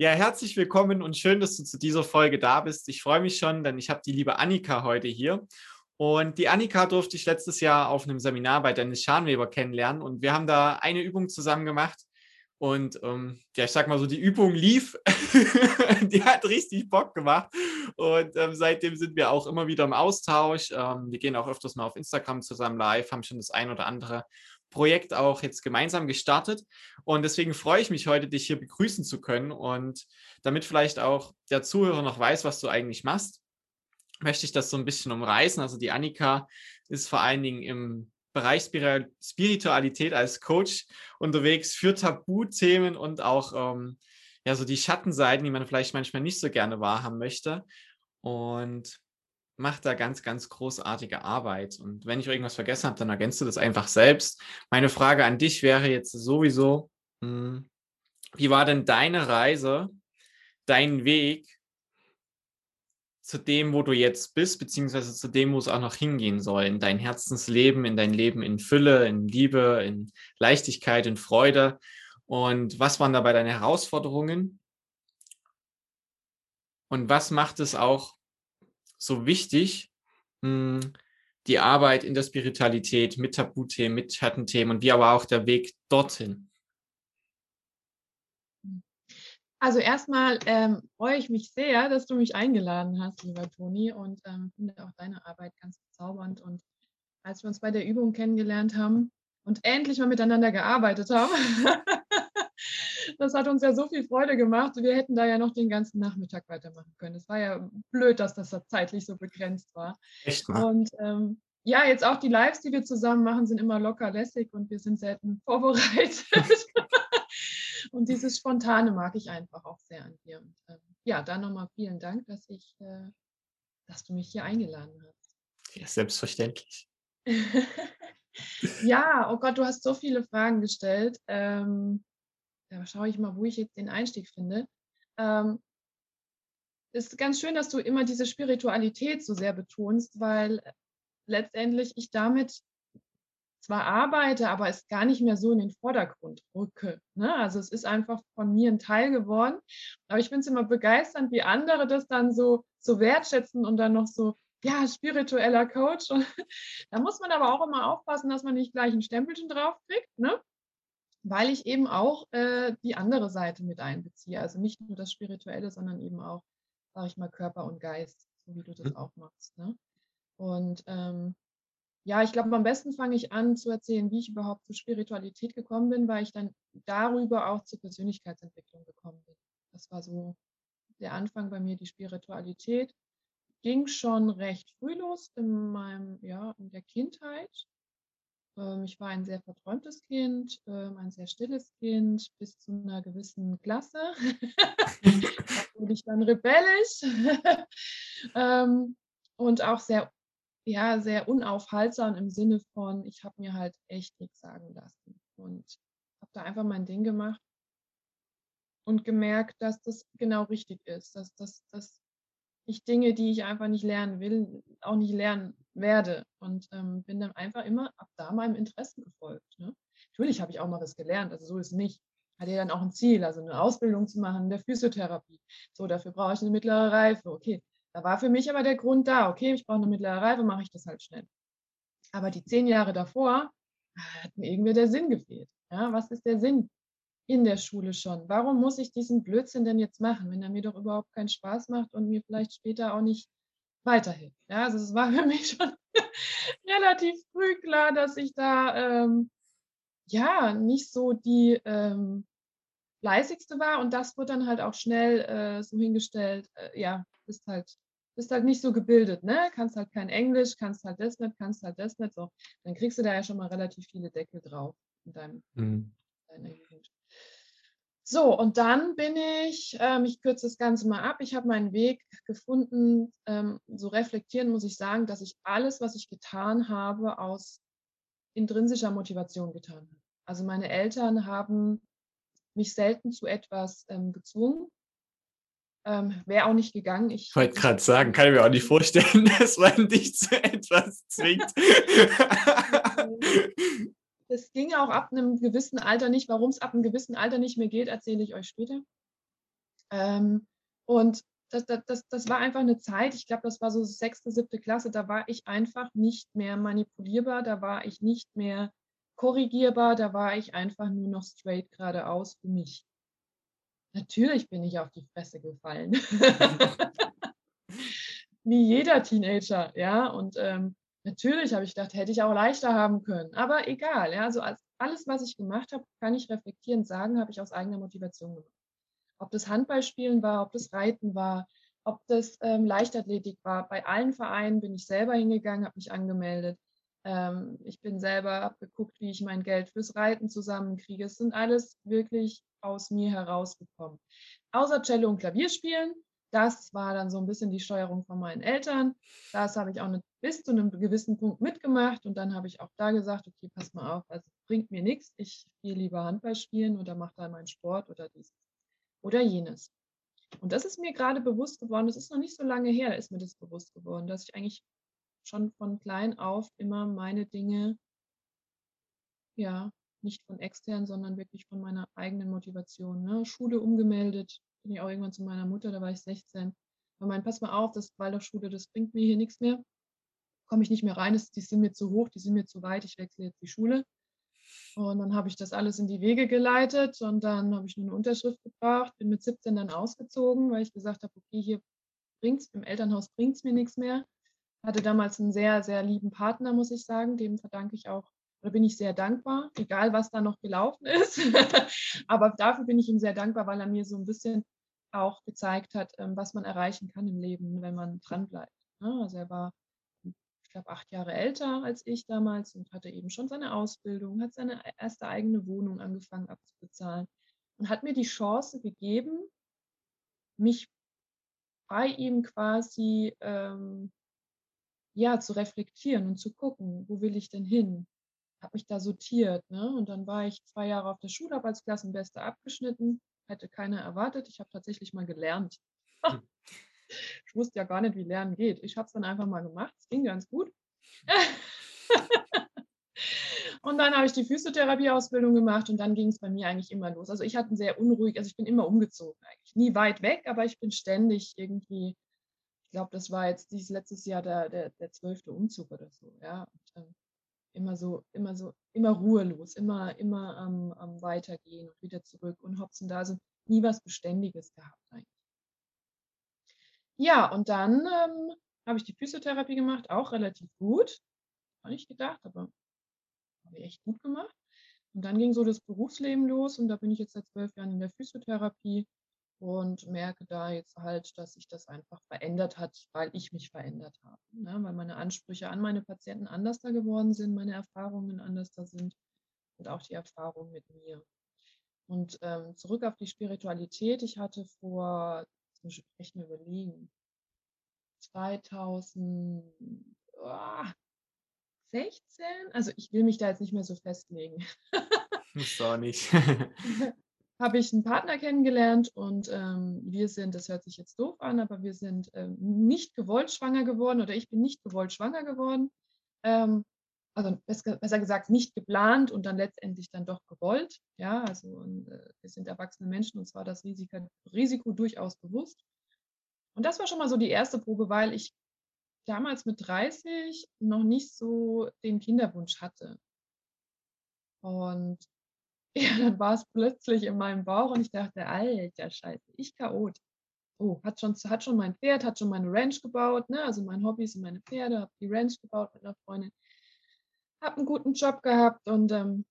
Ja, herzlich willkommen und schön, dass du zu dieser Folge da bist. Ich freue mich schon, denn ich habe die liebe Annika heute hier. Und die Annika durfte ich letztes Jahr auf einem Seminar bei Dennis Scharnweber kennenlernen und wir haben da eine Übung zusammen gemacht. Und ähm, ja, ich sag mal so, die Übung lief, die hat richtig Bock gemacht. Und ähm, seitdem sind wir auch immer wieder im Austausch. Ähm, wir gehen auch öfters mal auf Instagram zusammen live, haben schon das ein oder andere Projekt auch jetzt gemeinsam gestartet. Und deswegen freue ich mich heute, dich hier begrüßen zu können. Und damit vielleicht auch der Zuhörer noch weiß, was du eigentlich machst, möchte ich das so ein bisschen umreißen. Also die Annika ist vor allen Dingen im Bereich Spiritualität als Coach unterwegs für Tabuthemen und auch ähm, ja so die Schattenseiten, die man vielleicht manchmal nicht so gerne wahrhaben möchte. Und macht da ganz, ganz großartige Arbeit. Und wenn ich irgendwas vergessen habe, dann ergänzt du das einfach selbst. Meine Frage an dich wäre jetzt sowieso, hm, wie war denn deine Reise, dein Weg zu dem, wo du jetzt bist, beziehungsweise zu dem, wo es auch noch hingehen soll, in dein Herzensleben, in dein Leben in Fülle, in Liebe, in Leichtigkeit, in Freude. Und was waren dabei deine Herausforderungen? Und was macht es auch so wichtig, hm, die Arbeit in der Spiritualität mit Tabuthemen, mit Schattenthemen und wie aber auch der Weg dorthin? Also erstmal ähm, freue ich mich sehr, dass du mich eingeladen hast, lieber Toni, und ähm, finde auch deine Arbeit ganz bezaubernd. Und als wir uns bei der Übung kennengelernt haben und endlich mal miteinander gearbeitet haben, das hat uns ja so viel Freude gemacht. Wir hätten da ja noch den ganzen Nachmittag weitermachen können. Es war ja blöd, dass das zeitlich so begrenzt war. Echt mal. Und ähm, ja, jetzt auch die Lives, die wir zusammen machen, sind immer locker lässig und wir sind selten vorbereitet. und dieses Spontane mag ich einfach auch sehr an dir. Und, ähm, ja, da nochmal vielen Dank, dass ich, äh, dass du mich hier eingeladen hast. Ja, selbstverständlich. ja, oh Gott, du hast so viele Fragen gestellt. Ähm, da schaue ich mal, wo ich jetzt den Einstieg finde. Ähm, ist ganz schön, dass du immer diese Spiritualität so sehr betonst, weil letztendlich ich damit zwar arbeite, aber es gar nicht mehr so in den Vordergrund rücke. Ne? Also es ist einfach von mir ein Teil geworden. Aber ich finde es immer begeisternd, wie andere das dann so, so wertschätzen und dann noch so, ja, spiritueller Coach. Und da muss man aber auch immer aufpassen, dass man nicht gleich ein Stempelchen draufkriegt. Ne? Weil ich eben auch äh, die andere Seite mit einbeziehe. Also nicht nur das Spirituelle, sondern eben auch, sage ich mal, Körper und Geist, so wie du das mhm. auch machst. Ne? Und ähm, ja, ich glaube, am besten fange ich an zu erzählen, wie ich überhaupt zur Spiritualität gekommen bin, weil ich dann darüber auch zur Persönlichkeitsentwicklung gekommen bin. Das war so der Anfang bei mir, die Spiritualität. Ging schon recht früh los in meinem, ja, in der Kindheit. Ähm, ich war ein sehr verträumtes Kind, ähm, ein sehr stilles Kind bis zu einer gewissen Klasse. da wurde ich dann rebellisch ähm, und auch sehr, ja, sehr unaufhaltsam im Sinne von, ich habe mir halt echt nichts sagen lassen und habe da einfach mein Ding gemacht und gemerkt, dass das genau richtig ist, dass, dass, dass ich Dinge, die ich einfach nicht lernen will, auch nicht lernen werde. Und ähm, bin dann einfach immer ab da meinem Interesse gefolgt. Ne? Natürlich habe ich auch mal was gelernt, also so ist es nicht. Hatte ja dann auch ein Ziel, also eine Ausbildung zu machen in der Physiotherapie. So, dafür brauche ich eine mittlere Reife. Okay, da war für mich aber der Grund da. Okay, ich brauche eine mittlere Reife, mache ich das halt schnell. Aber die zehn Jahre davor hat mir irgendwie der Sinn gefehlt. Ja, was ist der Sinn? in der Schule schon. Warum muss ich diesen Blödsinn denn jetzt machen, wenn er mir doch überhaupt keinen Spaß macht und mir vielleicht später auch nicht weiterhilft? Ja, also es war für mich schon relativ früh klar, dass ich da ähm, ja nicht so die ähm, fleißigste war und das wird dann halt auch schnell äh, so hingestellt, äh, ja, bist halt bist halt nicht so gebildet, ne? Kannst halt kein Englisch, kannst halt das nicht, kannst halt das nicht, so. Dann kriegst du da ja schon mal relativ viele Deckel drauf in deinem mhm deiner Jugend. So, und dann bin ich, ähm, ich kürze das Ganze mal ab, ich habe meinen Weg gefunden, ähm, so reflektieren muss ich sagen, dass ich alles, was ich getan habe, aus intrinsischer Motivation getan habe. Also meine Eltern haben mich selten zu etwas ähm, gezwungen. Ähm, Wäre auch nicht gegangen. Ich wollte gerade sagen, kann ich mir auch nicht vorstellen, dass man dich zu etwas zwingt. das ging auch ab einem gewissen Alter nicht. Warum es ab einem gewissen Alter nicht mehr geht, erzähle ich euch später. Ähm, und das, das, das war einfach eine Zeit, ich glaube, das war so sechste, siebte Klasse, da war ich einfach nicht mehr manipulierbar, da war ich nicht mehr korrigierbar, da war ich einfach nur noch straight geradeaus für mich. Natürlich bin ich auf die Fresse gefallen. Wie jeder Teenager, ja. Und ähm, Natürlich habe ich gedacht, hätte ich auch leichter haben können. Aber egal, ja, also alles, was ich gemacht habe, kann ich reflektierend sagen, habe ich aus eigener Motivation gemacht. Ob das Handballspielen war, ob das Reiten war, ob das ähm, Leichtathletik war. Bei allen Vereinen bin ich selber hingegangen, habe mich angemeldet. Ähm, ich bin selber, habe geguckt, wie ich mein Geld fürs Reiten zusammenkriege. Es sind alles wirklich aus mir herausgekommen. Außer Cello und Klavierspielen das war dann so ein bisschen die Steuerung von meinen Eltern. Das habe ich auch eine, bis zu einem gewissen Punkt mitgemacht und dann habe ich auch da gesagt, okay, pass mal auf, also bringt mir nichts, ich gehe lieber Handball spielen oder mache da meinen Sport oder dieses oder jenes. Und das ist mir gerade bewusst geworden, das ist noch nicht so lange her, ist mir das bewusst geworden, dass ich eigentlich schon von klein auf immer meine Dinge, ja, nicht von extern, sondern wirklich von meiner eigenen Motivation. Ne? Schule umgemeldet, bin ich auch irgendwann zu meiner Mutter, da war ich 16. Und mein, pass mal auf, das Waldorfschule, das bringt mir hier nichts mehr. Komme ich nicht mehr rein, die sind mir zu hoch, die sind mir zu weit, ich wechsle jetzt die Schule. Und dann habe ich das alles in die Wege geleitet und dann habe ich nur eine Unterschrift gebracht, bin mit 17 dann ausgezogen, weil ich gesagt habe, okay, hier bringt es, im Elternhaus bringt es mir nichts mehr. Hatte damals einen sehr, sehr lieben Partner, muss ich sagen, dem verdanke ich auch da bin ich sehr dankbar, egal was da noch gelaufen ist. Aber dafür bin ich ihm sehr dankbar, weil er mir so ein bisschen auch gezeigt hat, ähm, was man erreichen kann im Leben, wenn man dranbleibt. Ne? Also er war, ich glaube, acht Jahre älter als ich damals und hatte eben schon seine Ausbildung, hat seine e-, erste eigene Wohnung angefangen abzubezahlen und hat mir die Chance gegeben, mich bei ihm quasi ähm, ja zu reflektieren und zu gucken, wo will ich denn hin? Habe mich da sortiert. Ne? Und dann war ich zwei Jahre auf der Schule, habe als Klassenbeste abgeschnitten. Hätte keiner erwartet. Ich habe tatsächlich mal gelernt. Hm. ich wusste ja gar nicht, wie Lernen geht. Ich habe es dann einfach mal gemacht. Es ging ganz gut. und dann habe ich die Physiotherapieausbildung gemacht und dann ging es bei mir eigentlich immer los. Also ich hatte sehr unruhig, also ich bin immer umgezogen eigentlich. Nie weit weg, aber ich bin ständig irgendwie, ich glaube, das war jetzt dieses letztes Jahr der, der, der zwölfte Umzug oder so, ja. Und, ähm, immer so, immer so, immer ruhelos, immer, immer am, am Weitergehen und wieder zurück und hopsen da, also nie was Beständiges gehabt eigentlich. Ja, und dann ähm, habe ich die Physiotherapie gemacht, auch relativ gut. Habe ich gedacht, aber habe ich echt gut gemacht. Und dann ging so das Berufsleben los und da bin ich jetzt seit zwölf Jahren in der Physiotherapie und merke da jetzt halt, dass sich das einfach verändert hat, weil ich mich verändert habe. Ne? Weil meine Ansprüche an meine Patienten anders da geworden sind, meine Erfahrungen anders da sind und auch die Erfahrung mit mir. Und ähm, zurück auf die Spiritualität. Ich hatte vor, jetzt muss ich echt mal überlegen, 2016, also ich will mich da jetzt nicht mehr so festlegen. Muss auch nicht. habe ich einen Partner kennengelernt und ähm, wir sind, das hört sich jetzt doof an, aber wir sind ähm, nicht gewollt schwanger geworden oder ich bin nicht gewollt schwanger geworden. Ähm, also besser gesagt nicht geplant und dann letztendlich dann doch gewollt. Ja, also und, äh, wir sind erwachsene Menschen und zwar das Risiko, Risiko durchaus bewusst. Und das war schon mal so die erste Probe, weil ich damals mit 30 noch nicht so den Kinderwunsch hatte. Und ja, dann war es plötzlich in meinem Bauch und ich dachte, alter Scheiße, ich Chaot. Oh, hat schon, hat schon mein Pferd, hat schon meine Ranch gebaut, ne? also mein Hobby sind meine Pferde, habe die Ranch gebaut mit einer Freundin, habe einen guten Job gehabt und ähm,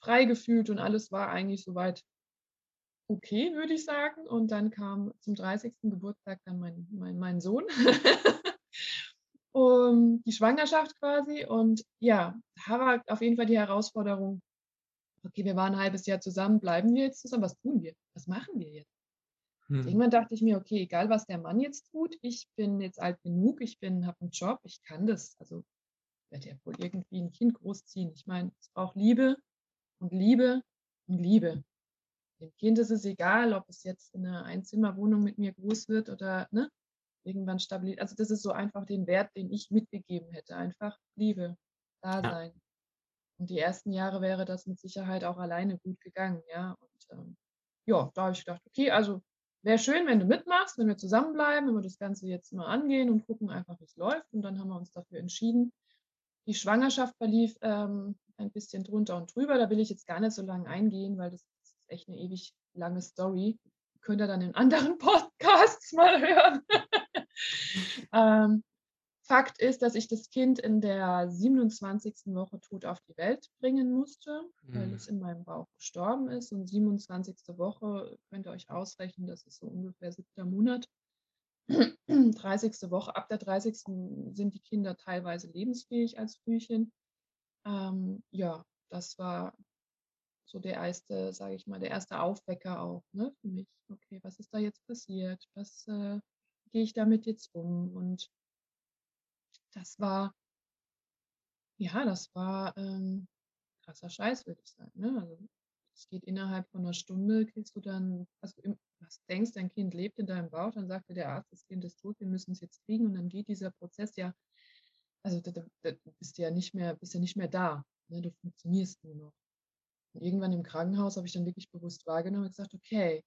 frei gefühlt und alles war eigentlich soweit okay, würde ich sagen. Und dann kam zum 30. Geburtstag dann mein, mein, mein Sohn. um, die Schwangerschaft quasi. Und ja, war auf jeden Fall die Herausforderung, okay, wir waren ein halbes Jahr zusammen, bleiben wir jetzt zusammen, was tun wir? Was machen wir jetzt? Hm. Irgendwann dachte ich mir, okay, egal was der Mann jetzt tut, ich bin jetzt alt genug, ich bin, habe einen Job, ich kann das. Also werde ja wohl irgendwie ein Kind großziehen. Ich meine, es braucht Liebe und Liebe und Liebe. Dem Kind ist es egal, ob es jetzt in einer Einzimmerwohnung mit mir groß wird oder ne, irgendwann stabil. Also das ist so einfach den Wert, den ich mitgegeben hätte. Einfach Liebe, Ja. Und die ersten Jahre wäre das mit Sicherheit auch alleine gut gegangen, ja. Und ähm, ja, da habe ich gedacht, okay, also wäre schön, wenn du mitmachst, wenn wir zusammenbleiben, wenn wir das Ganze jetzt mal angehen und gucken einfach, wie es läuft. Und dann haben wir uns dafür entschieden. Die Schwangerschaft verlief ähm, ein bisschen drunter und drüber. Da will ich jetzt gar nicht so lange eingehen, weil das ist echt eine ewig lange Story. Könnt ihr dann in anderen Podcasts mal hören. ähm, Fakt ist, dass ich das Kind in der 27. Woche tot auf die Welt bringen musste, weil Hm. es in meinem Bauch gestorben ist. Und 27. Woche könnt ihr euch ausrechnen, das ist so ungefähr siebter Monat. 30. Woche, ab der 30. sind die Kinder teilweise lebensfähig als Frühchen. Ähm, ja, das war so der erste, sage ich mal, der erste Aufwecker auch ne, für mich. Okay, was ist da jetzt passiert? Was äh, gehe ich damit jetzt um? Und das war, ja, das war ähm, krasser Scheiß, würde ich sagen. Ne? Also es geht innerhalb von einer Stunde, kriegst du dann, also im, was denkst, dein Kind lebt in deinem Bauch, dann sagt dir der Arzt, das Kind ist tot, wir müssen es jetzt kriegen und dann geht dieser Prozess ja, also da, da, da bist du ja nicht mehr, bist ja nicht mehr da. Ne? Du funktionierst nur noch. Und irgendwann im Krankenhaus habe ich dann wirklich bewusst wahrgenommen und gesagt, okay,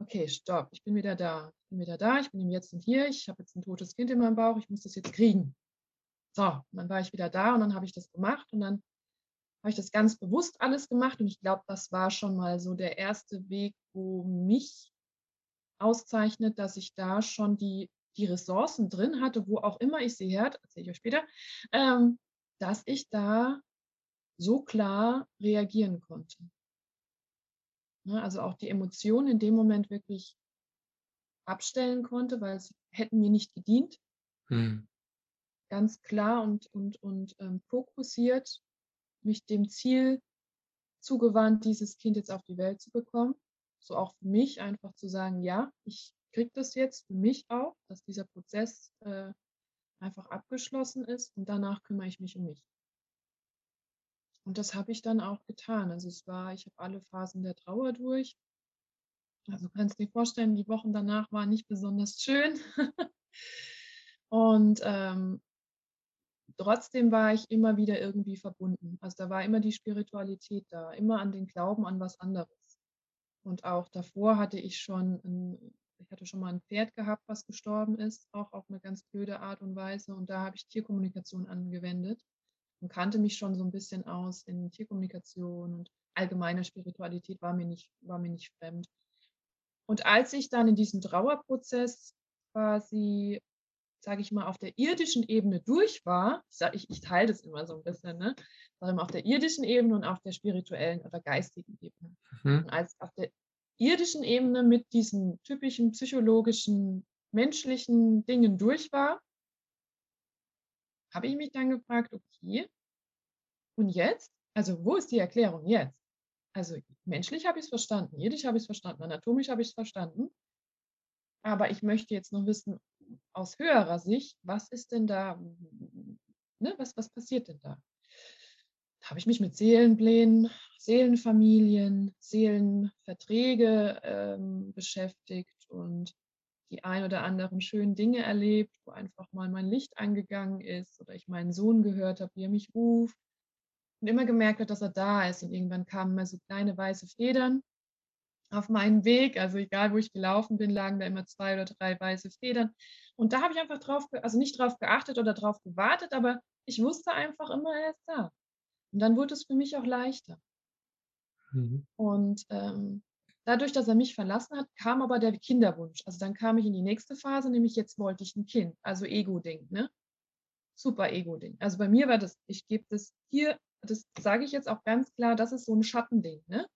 okay, stopp, ich bin wieder da. Ich bin wieder da, ich bin im Jetzt und Hier, ich habe jetzt ein totes Kind in meinem Bauch, ich muss das jetzt kriegen. So, dann war ich wieder da und dann habe ich das gemacht und dann habe ich das ganz bewusst alles gemacht und ich glaube, das war schon mal so der erste Weg, wo mich auszeichnet, dass ich da schon die, die Ressourcen drin hatte, wo auch immer ich sie her, erzähle ich euch später, ähm, dass ich da so klar reagieren konnte. Ne, also auch die Emotionen in dem Moment wirklich abstellen konnte, weil sie hätten mir nicht gedient. Hm. Ganz klar und, und, und ähm, fokussiert mich dem Ziel zugewandt, dieses Kind jetzt auf die Welt zu bekommen. So auch für mich einfach zu sagen, ja, ich kriege das jetzt für mich auch, dass dieser Prozess äh, einfach abgeschlossen ist und danach kümmere ich mich um mich. Und das habe ich dann auch getan. Also es war, ich habe alle Phasen der Trauer durch. Also du kannst dir vorstellen, die Wochen danach waren nicht besonders schön. und ähm, trotzdem war ich immer wieder irgendwie verbunden. Also da war immer die Spiritualität da, immer an den Glauben an was anderes. Und auch davor hatte ich schon, ein, ich hatte schon mal ein Pferd gehabt, was gestorben ist, auch auf eine ganz blöde Art und Weise. Und da habe ich Tierkommunikation angewendet und kannte mich schon so ein bisschen aus in Tierkommunikation und allgemeine Spiritualität war mir nicht, war mir nicht fremd. Und als ich dann in diesem Trauerprozess quasi, sage ich mal, auf der irdischen Ebene durch war, ich, sag, ich, ich teile das immer so ein bisschen, ne? Immer auf der irdischen Ebene und auf der spirituellen oder geistigen Ebene. Mhm. Und als auf der irdischen Ebene mit diesen typischen psychologischen, menschlichen Dingen durch war, habe ich mich dann gefragt, okay, und jetzt? Also wo ist die Erklärung jetzt? Also menschlich habe ich es verstanden, irdisch habe ich es verstanden, anatomisch habe ich es verstanden. Aber ich möchte jetzt noch wissen, aus höherer Sicht, was ist denn da, ne, was, was passiert denn da? Da habe ich mich mit Seelenplänen, Seelenfamilien, Seelenverträge ähm, beschäftigt und die ein oder anderen schönen Dinge erlebt, wo einfach mal mein Licht angegangen ist oder ich meinen Sohn gehört habe, wie er mich ruft und immer gemerkt hat, dass er da ist. Und irgendwann kamen immer so kleine weiße Federn auf meinen Weg. Also egal, wo ich gelaufen bin, lagen da immer zwei oder drei weiße Federn. Und da habe ich einfach drauf, also nicht drauf geachtet oder drauf gewartet, aber ich wusste einfach immer, er ist da. Und dann wurde es für mich auch leichter. Mhm. Und ähm, dadurch, dass er mich verlassen hat, kam aber der Kinderwunsch. Also dann kam ich in die nächste Phase, nämlich jetzt wollte ich ein Kind, also Ego-Ding, ne? Super Ego-Ding. Also bei mir war das, ich gebe das hier, das sage ich jetzt auch ganz klar, das ist so ein Schattending, ne?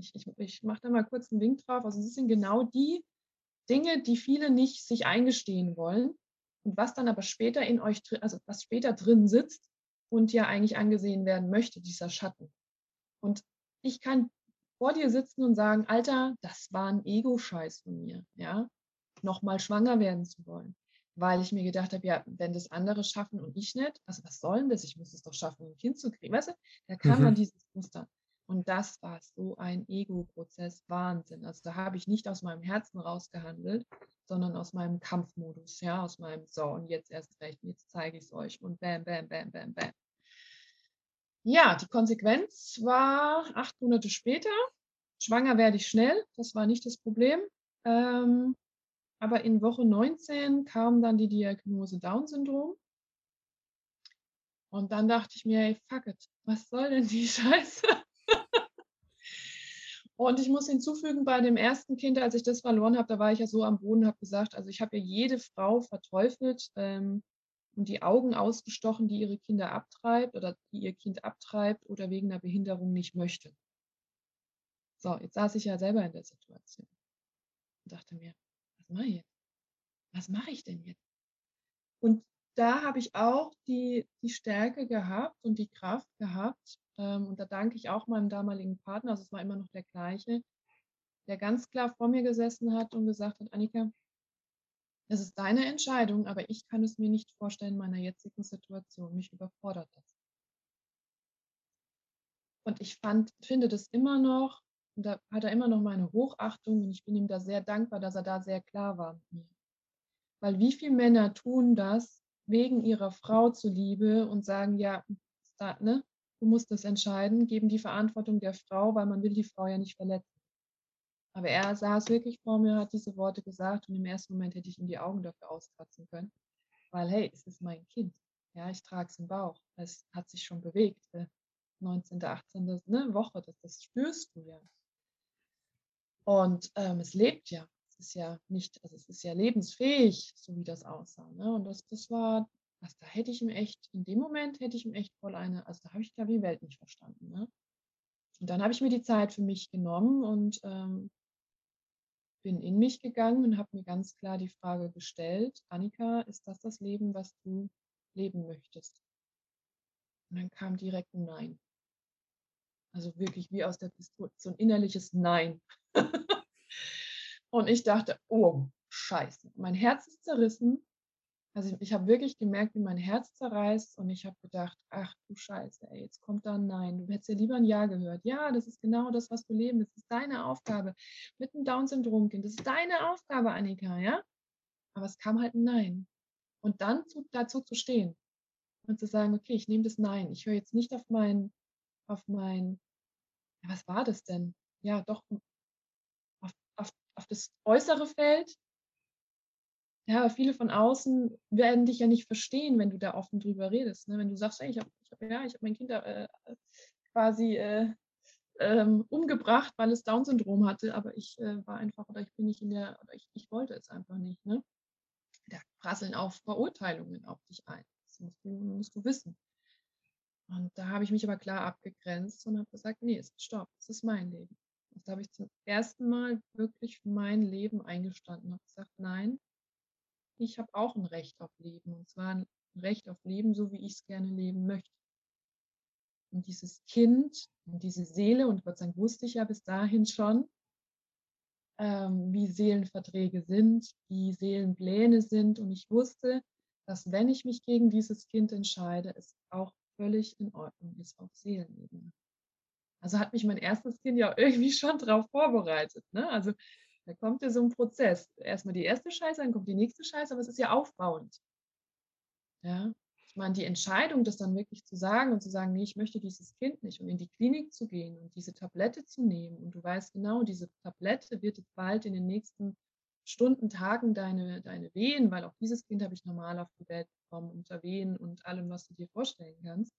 Ich, ich, ich mache da mal kurz einen Wink drauf. Also es sind genau die Dinge, die viele nicht sich eingestehen wollen und was dann aber später in euch, drin, also was später drin sitzt und ja eigentlich angesehen werden möchte, dieser Schatten. Und ich kann vor dir sitzen und sagen, Alter, das war ein Ego-Scheiß von mir, ja, nochmal schwanger werden zu wollen. Weil ich mir gedacht habe, ja, wenn das andere schaffen und ich nicht, also was soll denn das? Ich muss es doch schaffen, ein Kind zu kriegen. Weißt du, da kam mhm. dann dieses Muster. Und das war so ein Ego-Prozess, Wahnsinn. Also da habe ich nicht aus meinem Herzen rausgehandelt, sondern aus meinem Kampfmodus, ja, aus meinem So und jetzt erst recht, jetzt zeige ich es euch und bam, bam, bam, bam, bam. Ja, die Konsequenz war acht Monate später. Schwanger werde ich schnell, das war nicht das Problem. Ähm, aber in Woche 19 kam dann die Diagnose Down-Syndrom. Und dann dachte ich mir, ey, fuck it, was soll denn die Scheiße? Und ich muss hinzufügen, bei dem ersten Kind, als ich das verloren habe, da war ich ja so am Boden, habe gesagt, also ich habe ja jede Frau verteufelt ähm, und die Augen ausgestochen, die ihre Kinder abtreibt oder die ihr Kind abtreibt oder wegen einer Behinderung nicht möchte. So, jetzt saß ich ja selber in der Situation und dachte mir, was mache ich jetzt? Was mache ich denn jetzt? Und da habe ich auch die, die Stärke gehabt und die Kraft gehabt, ähm, und da danke ich auch meinem damaligen Partner, also es war immer noch der gleiche, der ganz klar vor mir gesessen hat und gesagt hat, Annika, es ist deine Entscheidung, aber ich kann es mir nicht vorstellen in meiner jetzigen Situation. Mich überfordert das. Und ich fand, finde das immer noch, und da hat er immer noch meine Hochachtung und ich bin ihm da sehr dankbar, dass er da sehr klar war mit mir. Weil wie viele Männer tun das wegen ihrer Frau zuliebe und sagen, ja, da, ne, du musst das entscheiden, geben die Verantwortung der Frau, weil man will die Frau ja nicht verletzen. Aber er saß wirklich vor mir, hat diese Worte gesagt und im ersten Moment hätte ich ihm die Augen dafür auskratzen können. Weil, hey, es ist mein Kind. Ja, ich trage es im Bauch. Es hat sich schon bewegt. 19., 18. Ne, Woche, das, das spürst du ja. Und ähm, es lebt ja. Ist ja nicht, also es ist ja lebensfähig, so wie das aussah. Ne? Und das, das war also da hätte ich ihm echt, in dem Moment hätte ich ihm echt voll eine, also da habe ich, glaube ich, die Welt nicht verstanden. Ne? Und dann habe ich mir die Zeit für mich genommen und ähm, bin in mich gegangen und habe mir ganz klar die Frage gestellt, Annika, ist das das Leben, was du leben möchtest? Und dann kam direkt ein Nein. Also wirklich wie aus der Pistole, so ein innerliches Nein. und ich dachte, oh, scheiße, mein Herz ist zerrissen, also ich, ich habe wirklich gemerkt, wie mein Herz zerreißt und ich habe gedacht, ach du Scheiße, ey, jetzt kommt da ein Nein. Du hättest ja lieber ein Ja gehört. Ja, das ist genau das, was du leben. Das ist deine Aufgabe. Mit einem Down-Syndrom-Kind. Das ist deine Aufgabe, Annika, ja? Aber es kam halt ein Nein. Und dann zu, dazu zu stehen und zu sagen, okay, ich nehme das Nein. Ich höre jetzt nicht auf mein, auf mein, was war das denn? Ja, doch, auf, das äußere Feld, ja, aber viele von außen werden dich ja nicht verstehen, wenn du da offen drüber redest. Ne? Wenn du sagst, hey, ich habe hab, ja, hab mein Kind äh, quasi äh, ähm, umgebracht, weil es Down-Syndrom hatte, aber ich äh, war einfach oder ich bin nicht in der, oder ich, ich wollte es einfach nicht. Ne? Da prasseln auch Verurteilungen auf dich ein. Das musst du, musst du wissen. Und da habe ich mich aber klar abgegrenzt und habe gesagt, nee, stopp, das ist mein Leben. Da habe ich zum ersten Mal wirklich mein Leben eingestanden und gesagt, nein, ich habe auch ein Recht auf Leben. Und zwar ein Recht auf Leben, so wie ich es gerne leben möchte. Und dieses Kind und diese Seele, und Gott sei Dank wusste ich ja bis dahin schon, ähm, wie Seelenverträge sind, wie Seelenpläne sind. Und ich wusste, dass wenn ich mich gegen dieses Kind entscheide, es auch völlig in Ordnung ist auf Seelenebene. Also hat mich mein erstes Kind ja irgendwie schon darauf vorbereitet. Ne? Also da kommt ja so ein Prozess. Erstmal die erste Scheiße, dann kommt die nächste Scheiße, aber es ist ja aufbauend. Ja, ich meine, die Entscheidung, das dann wirklich zu sagen und zu sagen, nee, ich möchte dieses Kind nicht und in die Klinik zu gehen und diese Tablette zu nehmen und du weißt genau, diese Tablette wird jetzt bald in den nächsten Stunden, Tagen deine, deine Wehen, weil auch dieses Kind habe ich normal auf die Welt bekommen, unter Wehen und allem, was du dir vorstellen kannst.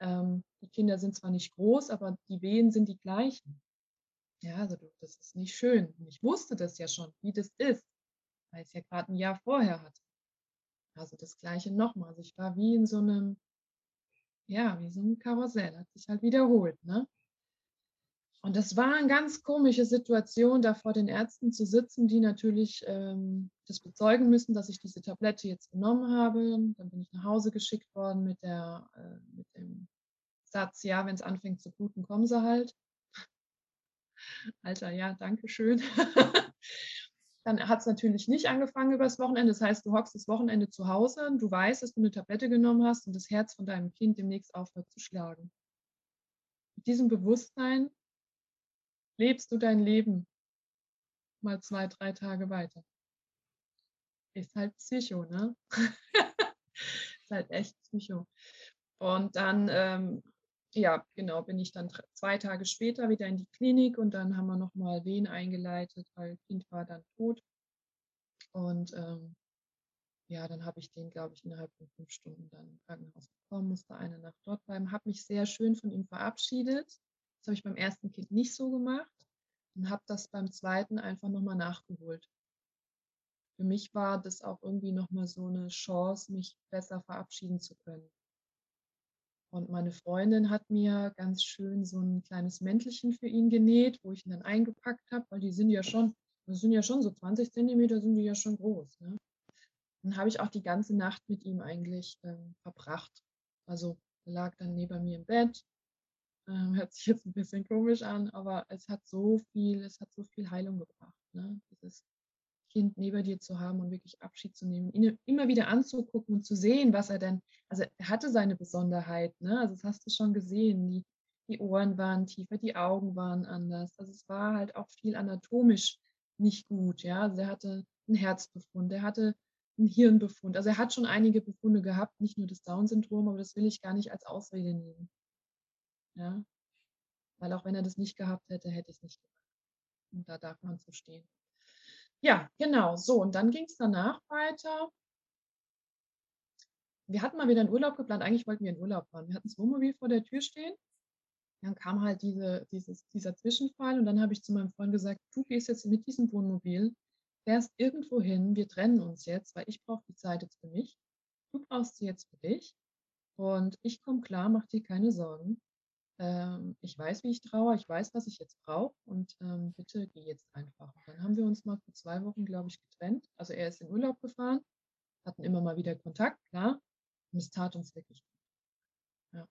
Ähm, die Kinder sind zwar nicht groß, aber die Wehen sind die gleichen. Ja, also das ist nicht schön. Und ich wusste das ja schon, wie das ist, weil ich es ja gerade ein Jahr vorher hatte. Also das Gleiche nochmal. Also ich war wie in so einem, ja, wie so ein Karussell, hat sich halt wiederholt, ne? Und das war eine ganz komische Situation, da vor den Ärzten zu sitzen, die natürlich ähm, das bezeugen müssen, dass ich diese Tablette jetzt genommen habe. Dann bin ich nach Hause geschickt worden mit, der, äh, mit dem Satz, ja, wenn es anfängt zu bluten, kommen sie halt. Alter, ja, danke schön. Dann hat es natürlich nicht angefangen übers Wochenende. Das heißt, du hockst das Wochenende zu Hause, du weißt, dass du eine Tablette genommen hast und das Herz von deinem Kind demnächst aufhört zu schlagen. Mit diesem Bewusstsein lebst du dein Leben mal zwei, drei Tage weiter. Ist halt Psycho, ne? ist halt echt Psycho. Und dann, ähm, ja, genau, bin ich dann zwei Tage später wieder in die Klinik und dann haben wir nochmal Wehen eingeleitet, weil Kind war dann tot. Und ähm, ja, dann habe ich den, glaube ich, innerhalb von fünf Stunden dann im Krankenhaus bekommen, musste eine Nacht dort bleiben, habe mich sehr schön von ihm verabschiedet. Das habe ich beim ersten Kind nicht so gemacht und habe das beim zweiten einfach nochmal nachgeholt. Für mich war das auch irgendwie nochmal so eine Chance, mich besser verabschieden zu können. Und meine Freundin hat mir ganz schön so ein kleines Mäntelchen für ihn genäht, wo ich ihn dann eingepackt habe, weil die sind ja schon, das sind ja schon so 20 Zentimeter, sind die ja schon groß. Ne? Dann habe ich auch die ganze Nacht mit ihm eigentlich ähm, verbracht. Also er lag dann neben mir im Bett. Ähm, hört sich jetzt ein bisschen komisch an, aber es hat so viel, es hat so viel Heilung gebracht. Ne? Dieses Kind neben dir zu haben und wirklich Abschied zu nehmen, ihn immer wieder anzugucken und zu sehen, was er denn, also er hatte seine Besonderheit, ne? Also das hast du schon gesehen, die, die Ohren waren tiefer, die Augen waren anders. Also es war halt auch viel anatomisch nicht gut, ja. Also er hatte einen Herzbefund, er hatte einen Hirnbefund. Also er hat schon einige Befunde gehabt, nicht nur das Down-Syndrom, aber das will ich gar nicht als Ausrede nehmen. Ja. Weil auch wenn er das nicht gehabt hätte, hätte ich es nicht gemacht. Und da darf man zu stehen. Ja, genau. So, und dann ging es danach weiter. Wir hatten mal wieder einen Urlaub geplant. Eigentlich wollten wir in Urlaub fahren. Wir hatten das Wohnmobil vor der Tür stehen. Dann kam halt diese, dieses, dieser Zwischenfall und dann habe ich zu meinem Freund gesagt, du gehst jetzt mit diesem Wohnmobil, fährst irgendwo hin, wir trennen uns jetzt, weil ich brauche die Zeit jetzt für mich. Du brauchst sie jetzt für dich. Und ich komme klar, mach dir keine Sorgen. Ähm, ich weiß, wie ich traue, ich weiß, was ich jetzt brauche und ähm, bitte geh jetzt einfach. Und dann haben wir uns mal für zwei Wochen, glaube ich, getrennt. Also er ist in Urlaub gefahren, hatten immer mal wieder Kontakt, klar. Und es tat uns wirklich gut. Ja.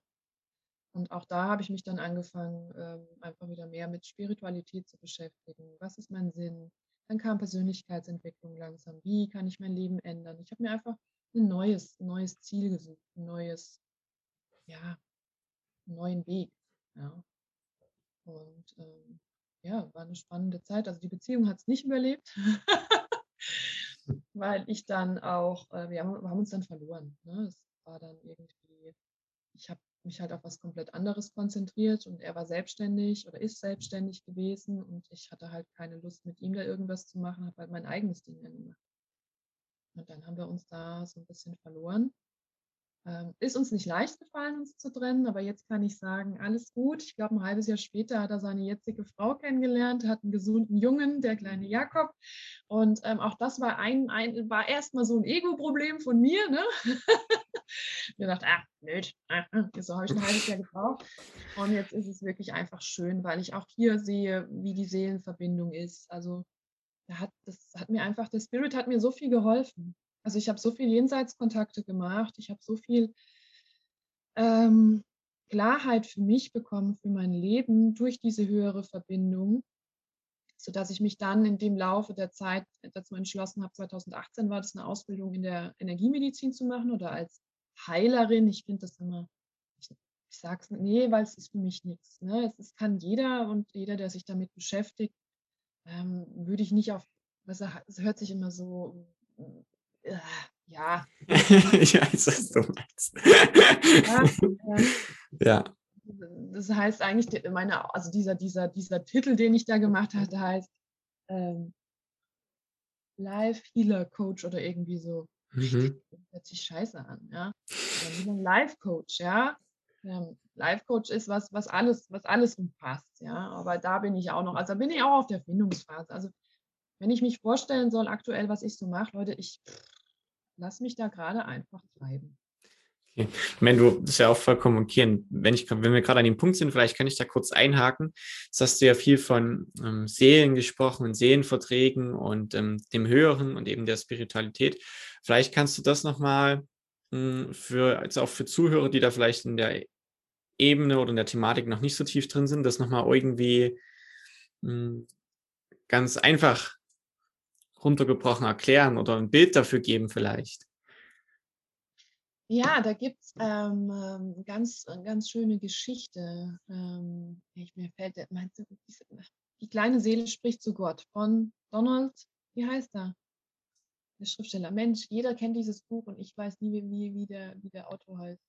Und auch da habe ich mich dann angefangen, ähm, einfach wieder mehr mit Spiritualität zu beschäftigen. Was ist mein Sinn? Dann kam Persönlichkeitsentwicklung langsam. Wie kann ich mein Leben ändern? Ich habe mir einfach ein neues, neues Ziel gesucht, ein neues, ja, einen neuen Weg. Ja. Und ähm, ja, war eine spannende Zeit. Also die Beziehung hat es nicht überlebt, weil ich dann auch, äh, wir, haben, wir, haben, uns dann verloren. Ne? Es war dann irgendwie, ich habe mich halt auf was komplett anderes konzentriert und er war selbstständig oder ist selbstständig gewesen und ich hatte halt keine Lust mit ihm da irgendwas zu machen, habe halt mein eigenes Ding gemacht. Und dann haben wir uns da so ein bisschen verloren. Ähm, ist uns nicht leicht gefallen, uns zu trennen, aber jetzt kann ich sagen, alles gut. Ich glaube, ein halbes Jahr später hat er seine jetzige Frau kennengelernt, hat einen gesunden Jungen, der kleine Jakob. Und ähm, auch das war ein, ein war erstmal so ein Ego-Problem von mir. Ne? mir gedacht, ah, blöd, ah, so habe ich ein halbes Jahr gebraucht. Und jetzt ist es wirklich einfach schön, weil ich auch hier sehe, wie die Seelenverbindung ist. Also hat, das hat mir einfach, der Spirit hat mir so viel geholfen. Also ich habe so viel Jenseitskontakte gemacht, ich habe so viel ähm, Klarheit für mich bekommen, für mein Leben durch diese höhere Verbindung, sodass ich mich dann in dem Laufe der Zeit dazu entschlossen habe, 2018 war das eine Ausbildung in der Energiemedizin zu machen oder als Heilerin. Ich finde das immer, ich, ich sage es, nee, weil es ist für mich nichts. Ne? Es, es kann jeder und jeder, der sich damit beschäftigt, ähm, würde ich nicht auf, es hört sich immer so äh, ja. ich weiß, was du meinst. ja, äh, ja. Das heißt eigentlich, meine, also dieser, dieser, dieser Titel, den ich da gemacht hatte, heißt ähm, Live Healer Coach oder irgendwie so. Mhm. Das hört sich scheiße an, ja. Live Coach, ja. Ähm, Life Coach ist was, was alles, was alles umfasst, ja. Aber da bin ich auch noch, also bin ich auch auf der Findungsphase. Also wenn ich mich vorstellen soll, aktuell, was ich so mache, Leute, ich lass mich da gerade einfach treiben. Okay. Meine, du, das ist ja auch vollkommen okay. wenn, ich, wenn wir gerade an dem Punkt sind, vielleicht kann ich da kurz einhaken. Jetzt hast du ja viel von ähm, Seelen gesprochen und Seelenverträgen und ähm, dem Höheren und eben der Spiritualität. Vielleicht kannst du das nochmal hm, für, also auch für Zuhörer, die da vielleicht in der Ebene oder in der Thematik noch nicht so tief drin sind, das nochmal irgendwie hm, ganz einfach runtergebrochen erklären oder ein Bild dafür geben vielleicht? Ja, da gibt es ähm, ähm, ganz, äh, ganz schöne Geschichte. Ähm, ich, mir fällt, meinst du, die kleine Seele spricht zu Gott von Donald, wie heißt er? Der Schriftsteller. Mensch, jeder kennt dieses Buch und ich weiß nie, wie, wie, der, wie der Autor heißt.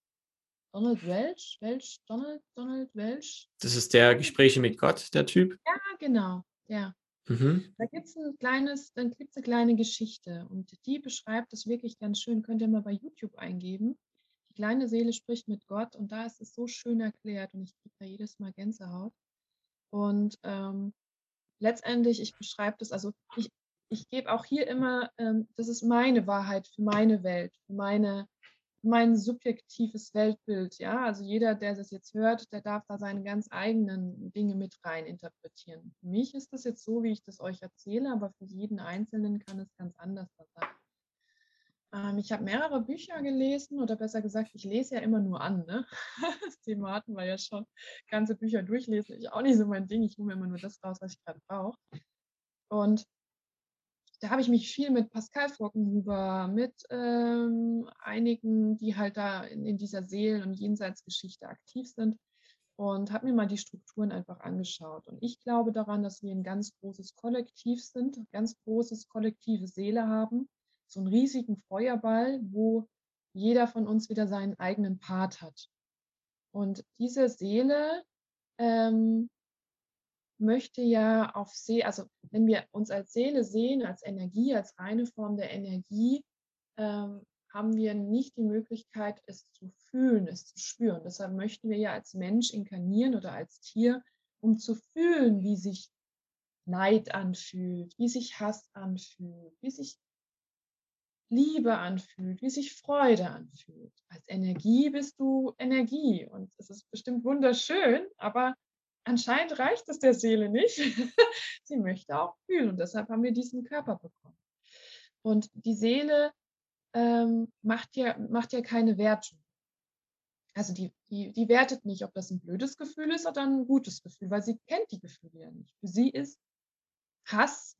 Donald Welch? Welch? Donald? Donald Welch? Das ist der Gespräche mit Gott, der Typ? Ja, genau. Ja. Mhm. Da gibt es ein kleines, dann gibt es eine kleine Geschichte und die beschreibt es wirklich ganz schön. Könnt ihr mal bei YouTube eingeben. Die kleine Seele spricht mit Gott und da ist es so schön erklärt und ich kriege da jedes Mal Gänsehaut. Und ähm, letztendlich, ich beschreibe das, also ich, ich gebe auch hier immer, ähm, das ist meine Wahrheit für meine Welt, für meine mein subjektives Weltbild. Ja, also jeder, der das jetzt hört, der darf da seine ganz eigenen Dinge mit rein interpretieren. Für mich ist das jetzt so, wie ich das euch erzähle, aber für jeden Einzelnen kann es ganz anders sein. Ähm, ich habe mehrere Bücher gelesen oder besser gesagt, ich lese ja immer nur an. Ne? Das Thema hatten wir ja schon. Ganze Bücher durchlesen ist auch nicht so mein Ding. Ich hole mir immer nur das raus, was ich gerade brauche. Und da habe ich mich viel mit Pascal Fockenhuber, mit ähm, einigen, die halt da in, in dieser Seelen- und Jenseitsgeschichte aktiv sind und habe mir mal die Strukturen einfach angeschaut. Und ich glaube daran, dass wir ein ganz großes Kollektiv sind, ganz großes kollektive Seele haben, so einen riesigen Feuerball, wo jeder von uns wieder seinen eigenen Part hat. Und diese Seele ähm, möchte ja auf See, also wenn wir uns als Seele sehen, als Energie, als reine Form der Energie, ähm, haben wir nicht die Möglichkeit, es zu fühlen, es zu spüren. Deshalb möchten wir ja als Mensch inkarnieren oder als Tier, um zu fühlen, wie sich Neid anfühlt, wie sich Hass anfühlt, wie sich Liebe anfühlt, wie sich Freude anfühlt. Als Energie bist du Energie und es ist bestimmt wunderschön, aber anscheinend reicht es der Seele nicht. Sie möchte auch fühlen und deshalb haben wir diesen Körper bekommen. Und die Seele ähm, macht, ja, macht ja keine Wertung. Also die, die, die wertet nicht, ob das ein blödes Gefühl ist oder ein gutes Gefühl, weil sie kennt die Gefühle ja nicht. Für sie ist Hass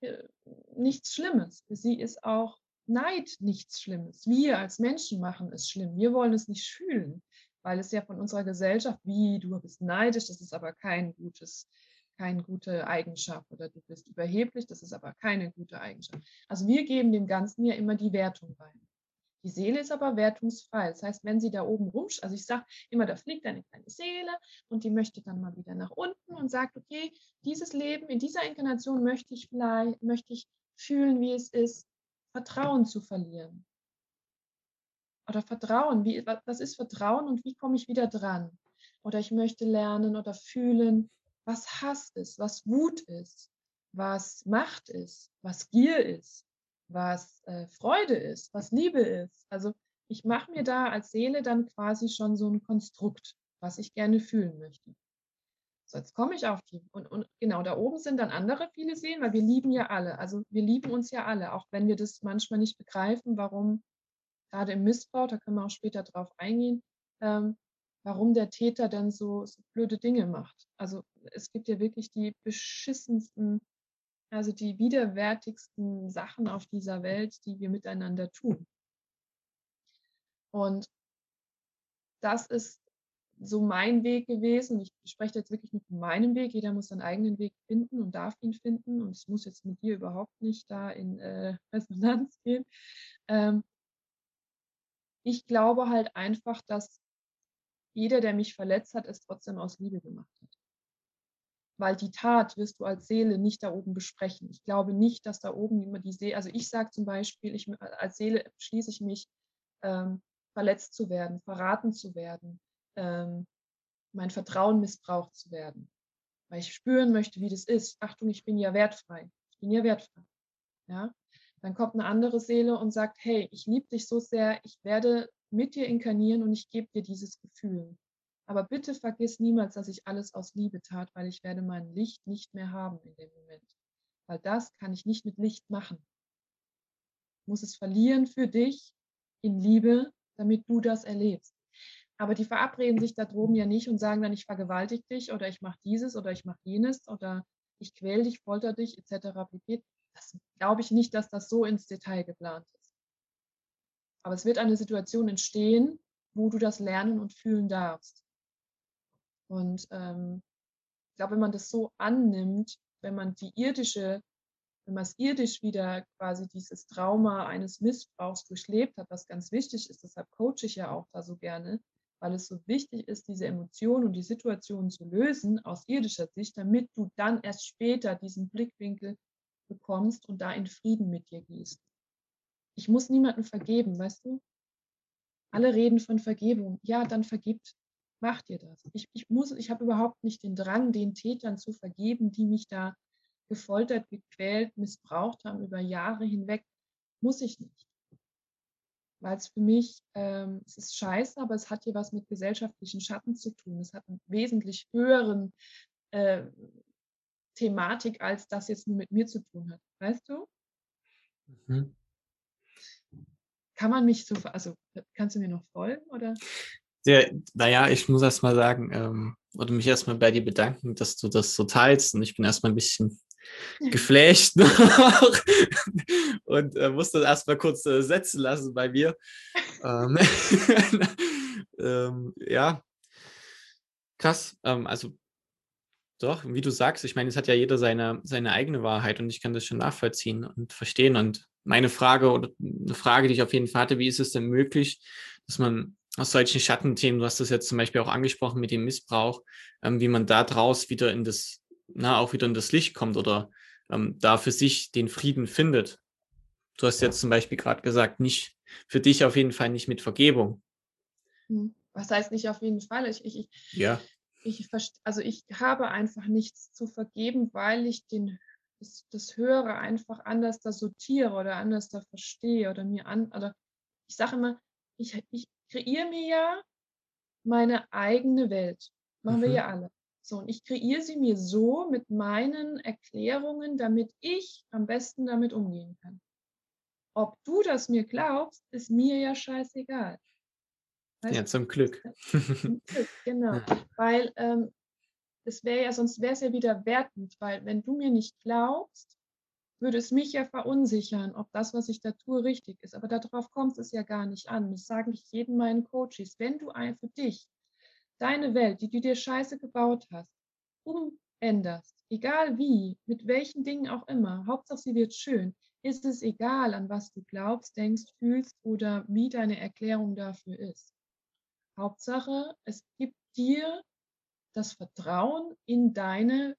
äh, nichts Schlimmes. Für sie ist auch Neid nichts Schlimmes. Wir als Menschen machen es schlimm. Wir wollen es nicht fühlen weil es ja von unserer Gesellschaft, wie du bist neidisch, das ist aber kein gutes, keine gute Eigenschaft oder du bist überheblich, das ist aber keine gute Eigenschaft. Also wir geben dem Ganzen ja immer die Wertung rein. Die Seele ist aber wertungsfrei. Das heißt, wenn sie da oben rumsch, also ich sage immer, da fliegt eine kleine Seele und die möchte dann mal wieder nach unten und sagt, okay, dieses Leben, in dieser Inkarnation möchte ich vielleicht, möchte ich fühlen, wie es ist, Vertrauen zu verlieren oder Vertrauen. Wie, was ist Vertrauen und wie komme ich wieder dran? Oder ich möchte lernen oder fühlen, was Hass ist, was Wut ist, was Macht ist, was Gier ist, was äh, Freude ist, was Liebe ist. Also ich mache mir da als Seele dann quasi schon so ein Konstrukt, was ich gerne fühlen möchte. So, jetzt komme ich auf die. Und, und genau, da oben sind dann andere viele Seelen, weil wir lieben ja alle. Also wir lieben uns ja alle, auch wenn wir das manchmal nicht begreifen, warum gerade im Missbrauch, da können wir auch später drauf eingehen, ähm, warum der Täter dann so, so blöde Dinge macht. Also es gibt ja wirklich die beschissensten, also die widerwärtigsten Sachen auf dieser Welt, die wir miteinander tun. Und das ist so mein Weg gewesen. Ich spreche jetzt wirklich nur von meinem Weg. Jeder muss seinen eigenen Weg finden und darf ihn finden. Und es muss jetzt mit dir überhaupt nicht da in äh, Resonanz gehen. Ähm, ich glaube halt einfach, dass jeder, der mich verletzt hat, es trotzdem aus Liebe gemacht hat. Weil die Tat wirst du als Seele nicht da oben besprechen. Ich glaube nicht, dass da oben immer die Seele, also ich sage zum Beispiel, ich, als Seele schließe ich mich, ähm, verletzt zu werden, verraten zu werden, ähm, mein Vertrauen missbraucht zu werden. Weil ich spüren möchte, wie das ist. Achtung, ich bin ja wertfrei. Ich bin ja wertfrei. Ja? Dann kommt eine andere Seele und sagt, hey, ich liebe dich so sehr, ich werde mit dir inkarnieren und ich gebe dir dieses Gefühl. Aber bitte vergiss niemals, dass ich alles aus Liebe tat, weil ich werde mein Licht nicht mehr haben in dem Moment. Weil das kann ich nicht mit Licht machen. Ich muss es verlieren für dich in Liebe, damit du das erlebst. Aber die verabreden sich da droben ja nicht und sagen dann, ich vergewaltige dich oder ich mache dieses oder ich mache jenes oder ich quäle dich, folter dich etc. pp. Das glaube ich nicht, dass das so ins Detail geplant ist. Aber es wird eine Situation entstehen, wo du das lernen und fühlen darfst. Und ähm, ich glaube, wenn man das so annimmt, wenn man die irdische, wenn man es irdisch wieder quasi dieses Trauma eines Missbrauchs durchlebt hat, was ganz wichtig ist, deshalb coache ich ja auch da so gerne, weil es so wichtig ist, diese Emotionen und die Situationen zu lösen aus irdischer Sicht, damit du dann erst später diesen Blickwinkel bekommst und da in Frieden mit dir gehst. Ich muss niemandem vergeben, weißt du? Alle reden von Vergebung. Ja, dann vergibt. Mach dir das. Ich, ich ich habe überhaupt nicht den Drang, den Tätern zu vergeben, die mich da gefoltert, gequält, missbraucht haben über Jahre hinweg. Muss ich nicht weil es für mich, ähm, es ist scheiße, aber es hat hier was mit gesellschaftlichen Schatten zu tun. Es hat einen wesentlich höheren äh, Thematik, als das jetzt nur mit mir zu tun hat. Weißt du? Mhm. Kann man mich so, also kannst du mir noch folgen oder? Ja, naja, ich muss erst mal sagen, ähm, oder mich erstmal bei dir bedanken, dass du das so teilst. Und ich bin erstmal ein bisschen geflasht noch und äh, musste das erstmal kurz äh, setzen lassen bei mir. ähm, ähm, ja, krass. Ähm, also doch, wie du sagst, ich meine, es hat ja jeder seine, seine eigene Wahrheit und ich kann das schon nachvollziehen und verstehen. Und meine Frage oder eine Frage, die ich auf jeden Fall hatte, wie ist es denn möglich, dass man aus solchen Schattenthemen, du hast das jetzt zum Beispiel auch angesprochen mit dem Missbrauch, ähm, wie man da draus wieder in das na, auch wieder in das Licht kommt oder ähm, da für sich den Frieden findet. Du hast jetzt zum Beispiel gerade gesagt, nicht für dich auf jeden Fall nicht mit Vergebung. Hm. Was heißt nicht auf jeden Fall? Ich, ich, ja. Ich, also ich habe einfach nichts zu vergeben, weil ich den, das, das Höhere einfach anders da sortiere oder anders da verstehe oder mir an, oder ich sage immer, ich, ich kreiere mir ja meine eigene Welt. Machen mhm. wir ja alle. So, und ich kreiere sie mir so mit meinen Erklärungen, damit ich am besten damit umgehen kann. Ob du das mir glaubst, ist mir ja scheißegal. Ja, zum Glück. Zum Glück, genau. Weil ähm, es wäre ja, sonst wäre es ja wieder wertend, weil wenn du mir nicht glaubst, würde es mich ja verunsichern, ob das, was ich da tue, richtig ist. Aber darauf kommt es ja gar nicht an. Das sage ich jedem meinen Coaches. Wenn du ein für dich deine Welt, die du dir scheiße gebaut hast, umänderst, egal wie, mit welchen Dingen auch immer, Hauptsache sie wird schön, ist es egal, an was du glaubst, denkst, fühlst oder wie deine Erklärung dafür ist. Hauptsache, es gibt dir das Vertrauen in deine,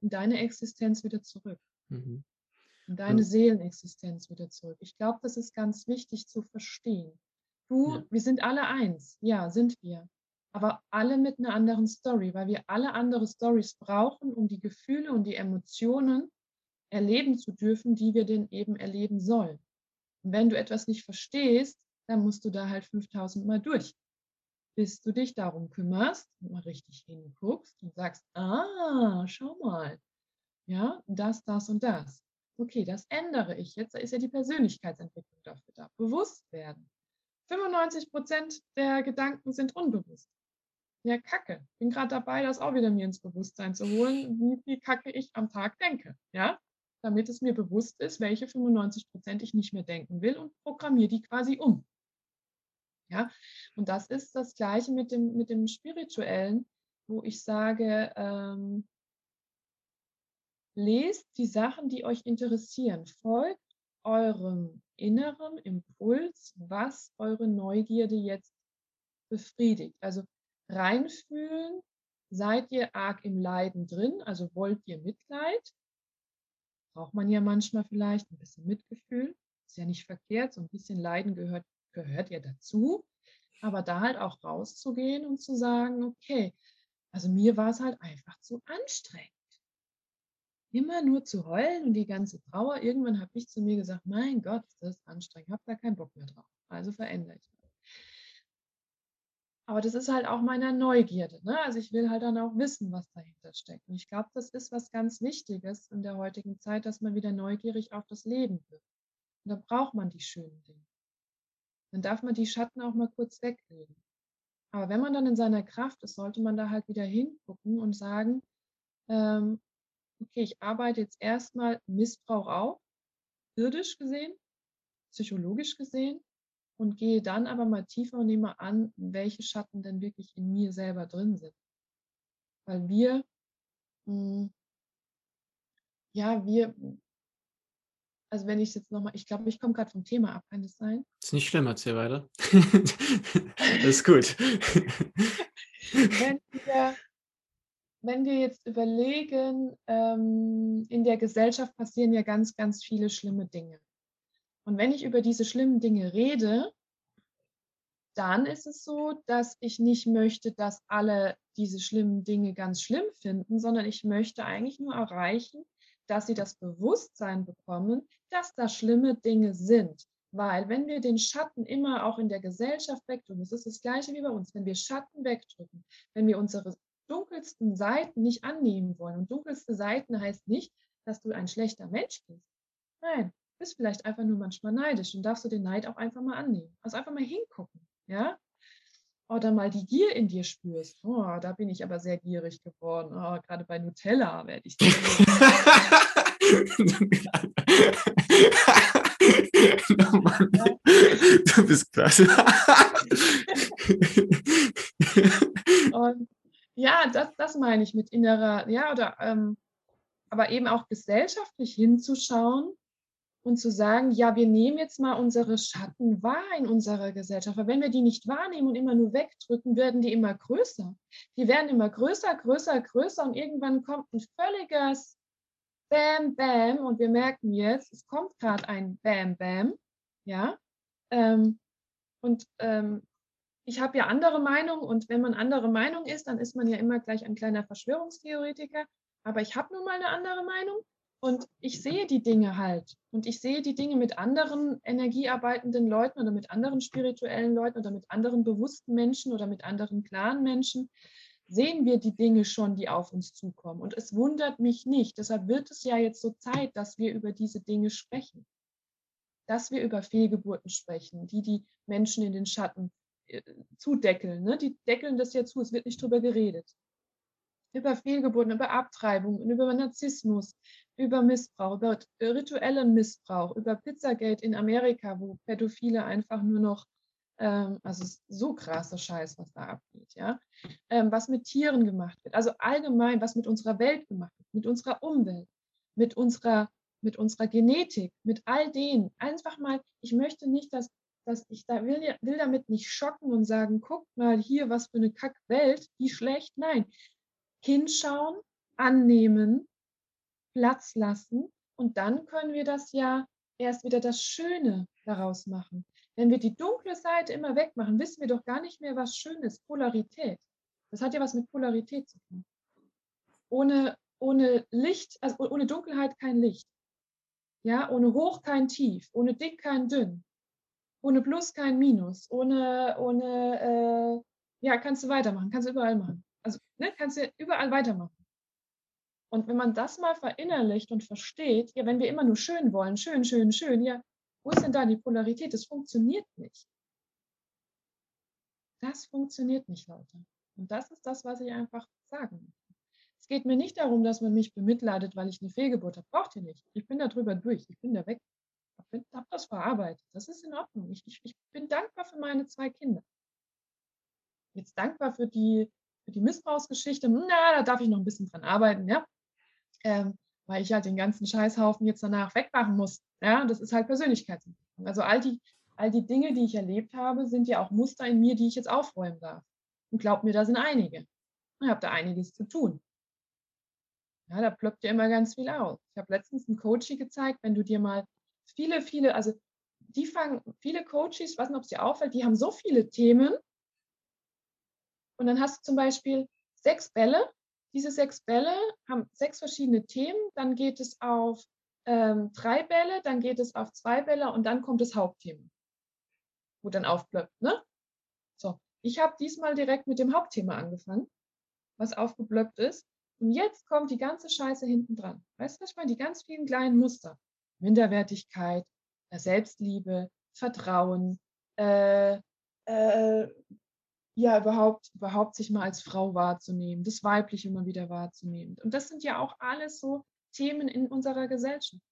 in deine Existenz wieder zurück. Mhm. In deine ja. Seelenexistenz wieder zurück. Ich glaube, das ist ganz wichtig zu verstehen. Du, ja. wir sind alle eins. Ja, sind wir aber alle mit einer anderen Story, weil wir alle andere Stories brauchen, um die Gefühle und die Emotionen erleben zu dürfen, die wir denn eben erleben sollen. Und wenn du etwas nicht verstehst, dann musst du da halt 5000 Mal durch, bis du dich darum kümmerst und mal richtig hinguckst und sagst, ah, schau mal, ja, das, das und das. Okay, das ändere ich jetzt. Da ist ja die Persönlichkeitsentwicklung dafür da. Bewusst werden. 95 Prozent der Gedanken sind unbewusst ja, Kacke. Bin gerade dabei, das auch wieder mir ins Bewusstsein zu holen, wie viel Kacke ich am Tag denke. Ja, damit es mir bewusst ist, welche 95 Prozent ich nicht mehr denken will und programmiere die quasi um. Ja, und das ist das Gleiche mit dem, mit dem Spirituellen, wo ich sage, ähm, lest die Sachen, die euch interessieren, folgt eurem inneren Impuls, was eure Neugierde jetzt befriedigt. Also reinfühlen, seid ihr arg im Leiden drin, also wollt ihr Mitleid? Braucht man ja manchmal vielleicht ein bisschen Mitgefühl, ist ja nicht verkehrt, so ein bisschen Leiden gehört, gehört ja dazu, aber da halt auch rauszugehen und zu sagen, okay, also mir war es halt einfach zu anstrengend. Immer nur zu heulen und die ganze Trauer. Irgendwann habe ich zu mir gesagt, mein Gott, das ist anstrengend, habe da keinen Bock mehr drauf. Also verändere ich. Aber das ist halt auch meiner Neugierde. Ne? Also ich will halt dann auch wissen, was dahinter steckt. Und ich glaube, das ist was ganz Wichtiges in der heutigen Zeit, dass man wieder neugierig auf das Leben wird. Und da braucht man die schönen Dinge. Dann darf man die Schatten auch mal kurz weglegen. Aber wenn man dann in seiner Kraft ist, sollte man da halt wieder hingucken und sagen, ähm, okay, ich arbeite jetzt erstmal Missbrauch auf, irdisch gesehen, psychologisch gesehen, und gehe dann aber mal tiefer und nehme an, welche Schatten denn wirklich in mir selber drin sind. Weil wir, mh, hm, ja, wir, also wenn ich jetzt nochmal, ich glaube, ich komme gerade vom Thema ab, kann das sein? Ist nicht schlimm, erzähl weiter. das ist gut. wenn, wir, wenn wir jetzt überlegen, ähm, in der Gesellschaft passieren ja ganz, ganz viele schlimme Dinge. Und wenn ich über diese schlimmen Dinge rede, dann ist es so, dass ich nicht möchte, dass alle diese schlimmen Dinge ganz schlimm finden, sondern ich möchte eigentlich nur erreichen, dass sie das Bewusstsein bekommen, dass da schlimme Dinge sind. Weil wenn wir den Schatten immer auch in der Gesellschaft wegdrücken, es ist das gleiche wie bei uns, wenn wir Schatten wegdrücken, wenn wir unsere dunkelsten Seiten nicht annehmen wollen. Und dunkelste Seiten heißt nicht, dass du ein schlechter Mensch bist. Nein, bist vielleicht einfach nur manchmal neidisch und darfst du den Neid auch einfach mal annehmen. Also einfach mal hingucken, ja? Oder mal die Gier in dir spürst. Oh, da bin ich aber sehr gierig geworden. Oh, gerade bei Nutella werde ich. oh Mann, du bist klasse. und ja, das, das meine ich mit innerer, ja, oder ähm, aber eben auch gesellschaftlich hinzuschauen und zu sagen, ja, wir nehmen jetzt mal unsere Schatten wahr in unserer Gesellschaft. Aber wenn wir die nicht wahrnehmen und immer nur wegdrücken, werden die immer größer. Die werden immer größer, größer, größer und irgendwann kommt ein völliges Bam, Bam und wir merken jetzt, es kommt gerade ein Bam, Bam. Ja. Ähm, und ähm, ich habe ja andere Meinung und wenn man andere Meinung ist, dann ist man ja immer gleich ein kleiner Verschwörungstheoretiker. Aber ich habe nun mal eine andere Meinung und ich sehe die Dinge halt. Und ich sehe die Dinge mit anderen energiearbeitenden Leuten oder mit anderen spirituellen Leuten oder mit anderen bewussten Menschen oder mit anderen klaren Menschen. Sehen wir die Dinge schon, die auf uns zukommen. Und es wundert mich nicht. Deshalb wird es ja jetzt so Zeit, dass wir über diese Dinge sprechen. Dass wir über Fehlgeburten sprechen, die die Menschen in den Schatten äh, zudeckeln. Ne? Die deckeln das ja zu, es wird nicht drüber geredet. Über Fehlgeburten, über Abtreibung, über Narzissmus, über Missbrauch, über rituellen Missbrauch, über Pizzagate in Amerika, wo Pädophile einfach nur noch, ähm, also so krasser Scheiß, was da abgeht, ja, ähm, was mit Tieren gemacht wird, also allgemein, was mit unserer Welt gemacht wird, mit unserer Umwelt, mit unserer, mit unserer Genetik, mit all denen. Einfach mal, ich möchte nicht, dass dass ich da will, will damit nicht schocken und sagen, guck mal hier, was für eine Kackwelt, wie schlecht. Nein, hinschauen, annehmen, Platz lassen und dann können wir das ja erst wieder das Schöne daraus machen. Wenn wir die dunkle Seite immer wegmachen, wissen wir doch gar nicht mehr, was schön ist. Polarität. Das hat ja was mit Polarität zu tun. Ohne, ohne Licht, also ohne Dunkelheit kein Licht. Ja, ohne hoch kein tief, ohne dick kein dünn, ohne Plus kein Minus, ohne, ohne äh, ja, kannst du weitermachen, kannst du überall machen. Also ne, kannst du überall weitermachen. Und wenn man das mal verinnerlicht und versteht, ja, wenn wir immer nur schön wollen, schön, schön, schön, ja, wo ist denn da die Polarität? Das funktioniert nicht. Das funktioniert nicht, Leute. Und das ist das, was ich einfach sagen möchte. Es geht mir nicht darum, dass man mich bemitleidet, weil ich eine Fehlgeburt habe. Braucht ihr nicht. Ich bin da drüber durch. Ich bin da weg habe das verarbeitet. Das ist in Ordnung. Ich, ich, ich, bin dankbar für meine zwei Kinder. Jetzt dankbar für die, für die Missbrauchsgeschichte. Na, da darf ich noch ein bisschen dran arbeiten, ja. Ähm, weil ich halt den ganzen Scheißhaufen jetzt danach wegmachen muss. Ja, das ist halt Persönlichkeitsentwicklung. Also all die, all die Dinge, die ich erlebt habe, sind ja auch Muster in mir, die ich jetzt aufräumen darf. Und glaubt mir, da sind einige. Ich habe da einiges zu tun. Ja, da ploppt ja immer ganz viel aus. Ich habe letztens ein Coaching gezeigt, wenn du dir mal viele, viele, also die fangen, viele Coaches, ich weiß nicht, ob es dir auffällt, die haben so viele Themen. Und dann hast du zum Beispiel sechs Bälle. Diese sechs Bälle haben sechs verschiedene Themen. Dann geht es auf ähm, drei Bälle, dann geht es auf zwei Bälle und dann kommt das Hauptthema, wo dann aufblöckt. Ne? So, ich habe diesmal direkt mit dem Hauptthema angefangen, was aufgeblöckt ist. Und jetzt kommt die ganze Scheiße hinten dran. Weißt du, was ich meine? Die ganz vielen kleinen Muster. Minderwertigkeit, Selbstliebe, Vertrauen, äh, äh, ja, überhaupt, überhaupt sich mal als Frau wahrzunehmen, das Weibliche immer wieder wahrzunehmen. Und das sind ja auch alles so Themen in unserer Gesellschaft.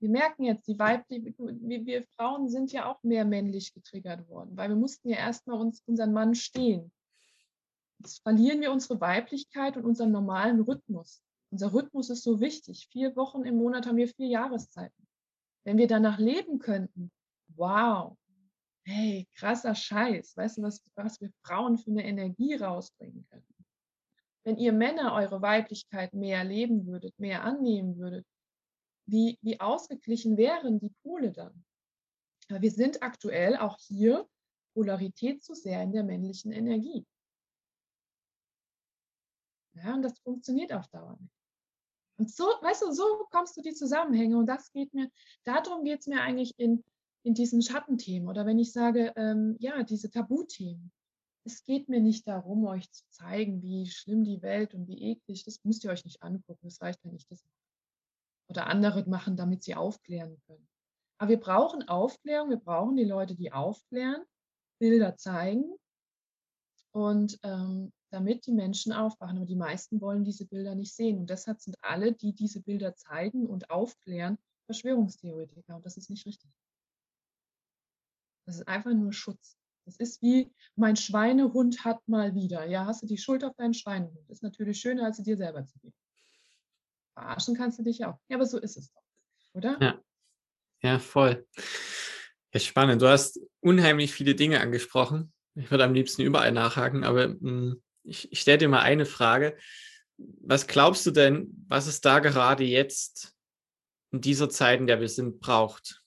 Wir merken jetzt, die weibliche, wir, wir Frauen sind ja auch mehr männlich getriggert worden, weil wir mussten ja erstmal uns unseren Mann stehen. Jetzt verlieren wir unsere Weiblichkeit und unseren normalen Rhythmus. Unser Rhythmus ist so wichtig. Vier Wochen im Monat haben wir vier Jahreszeiten. Wenn wir danach leben könnten, wow, hey, krasser Scheiß. Weißt du, was, was wir Frauen für eine Energie rausbringen können? Wenn ihr Männer eure Weiblichkeit mehr leben würdet, mehr annehmen würdet, wie, wie ausgeglichen wären die Pole dann? Aber wir sind aktuell auch hier Polarität zu sehr in der männlichen Energie. Ja, und das funktioniert auf Dauer nicht. Und so, weißt du, so bekommst du die Zusammenhänge. Und das geht mir, darum geht es mir eigentlich in, in diesen Schattenthemen. Oder wenn ich sage, ähm, ja, diese Tabuthemen. Es geht mir nicht darum, euch zu zeigen, wie schlimm die Welt und wie eklig. Das müsst ihr euch nicht angucken. Das reicht ja nicht. Das oder andere machen, damit sie aufklären können. Aber wir brauchen Aufklärung. Wir brauchen die Leute, die aufklären, Bilder zeigen. Und ähm, damit die Menschen aufwachen. Aber die meisten wollen diese Bilder nicht sehen. Und deshalb sind alle, die diese Bilder zeigen und aufklären, Verschwörungstheoretiker. Und das ist nicht richtig. Das ist einfach nur Schutz. Das ist wie, mein Schweinehund hat mal wieder. Ja, hast du die Schuld auf deinen Schweinehund. Das ist natürlich schöner, als sie dir selber zu geben. Verarschen kannst du dich auch. Ja, aber so ist es doch, oder? Ja, ja voll. Ja, spannend. Du hast unheimlich viele Dinge angesprochen. Ich würde am liebsten überall nachhaken, aber mh, hm, ich, ich stelle dir mal eine Frage. Was glaubst du denn, was es da gerade jetzt in dieser Zeit, in der wir sind, braucht?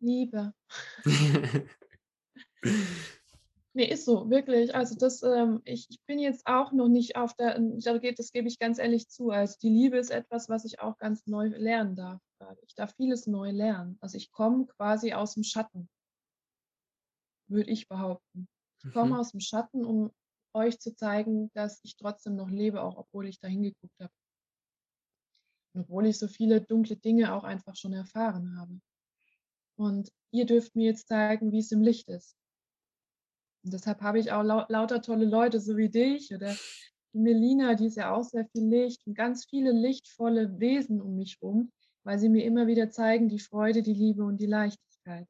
Liebe. nee, ist so, wirklich. Also das, ähm, ich, ich bin jetzt auch noch nicht auf der, das gebe ich ganz ehrlich zu. Also die Liebe ist etwas, was ich auch ganz neu lernen darf. Ich darf vieles neu lernen. Also ich komme quasi aus dem Schatten, würde ich behaupten. Ich komme mhm. aus dem Schatten, um euch zu zeigen, dass ich trotzdem noch lebe, auch obwohl ich da hingeguckt habe. Und obwohl ich so viele dunkle Dinge auch einfach schon erfahren habe. Und ihr dürft mir jetzt zeigen, wie es im Licht ist. Und deshalb habe ich auch lau lauter tolle Leute, so wie dich oder die Melina, die ist ja auch sehr viel Licht und ganz viele lichtvolle Wesen um mich herum, weil sie mir immer wieder zeigen, die Freude, die Liebe und die Leichtigkeit.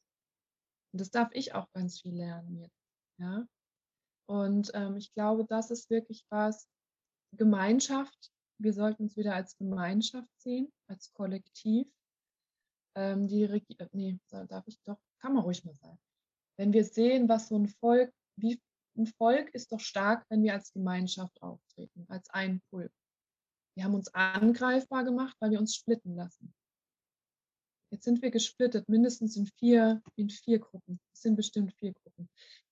Und das darf ich auch ganz viel lernen jetzt. Ja? Und ähm, ich glaube, das ist wirklich was, Gemeinschaft. Wir sollten uns wieder als Gemeinschaft sehen, als Kollektiv. Ähm, die Regi äh, nee, darf ich doch, kann man ruhig mal sagen. Wenn wir sehen, was so ein Volk, wie ein Volk ist doch stark, wenn wir als Gemeinschaft auftreten, als ein Pulk. Wir haben uns angreifbar gemacht, weil wir uns splitten lassen. Jetzt sind wir gesplittet, mindestens in vier, in vier Gruppen. Es sind bestimmt vier Gruppen.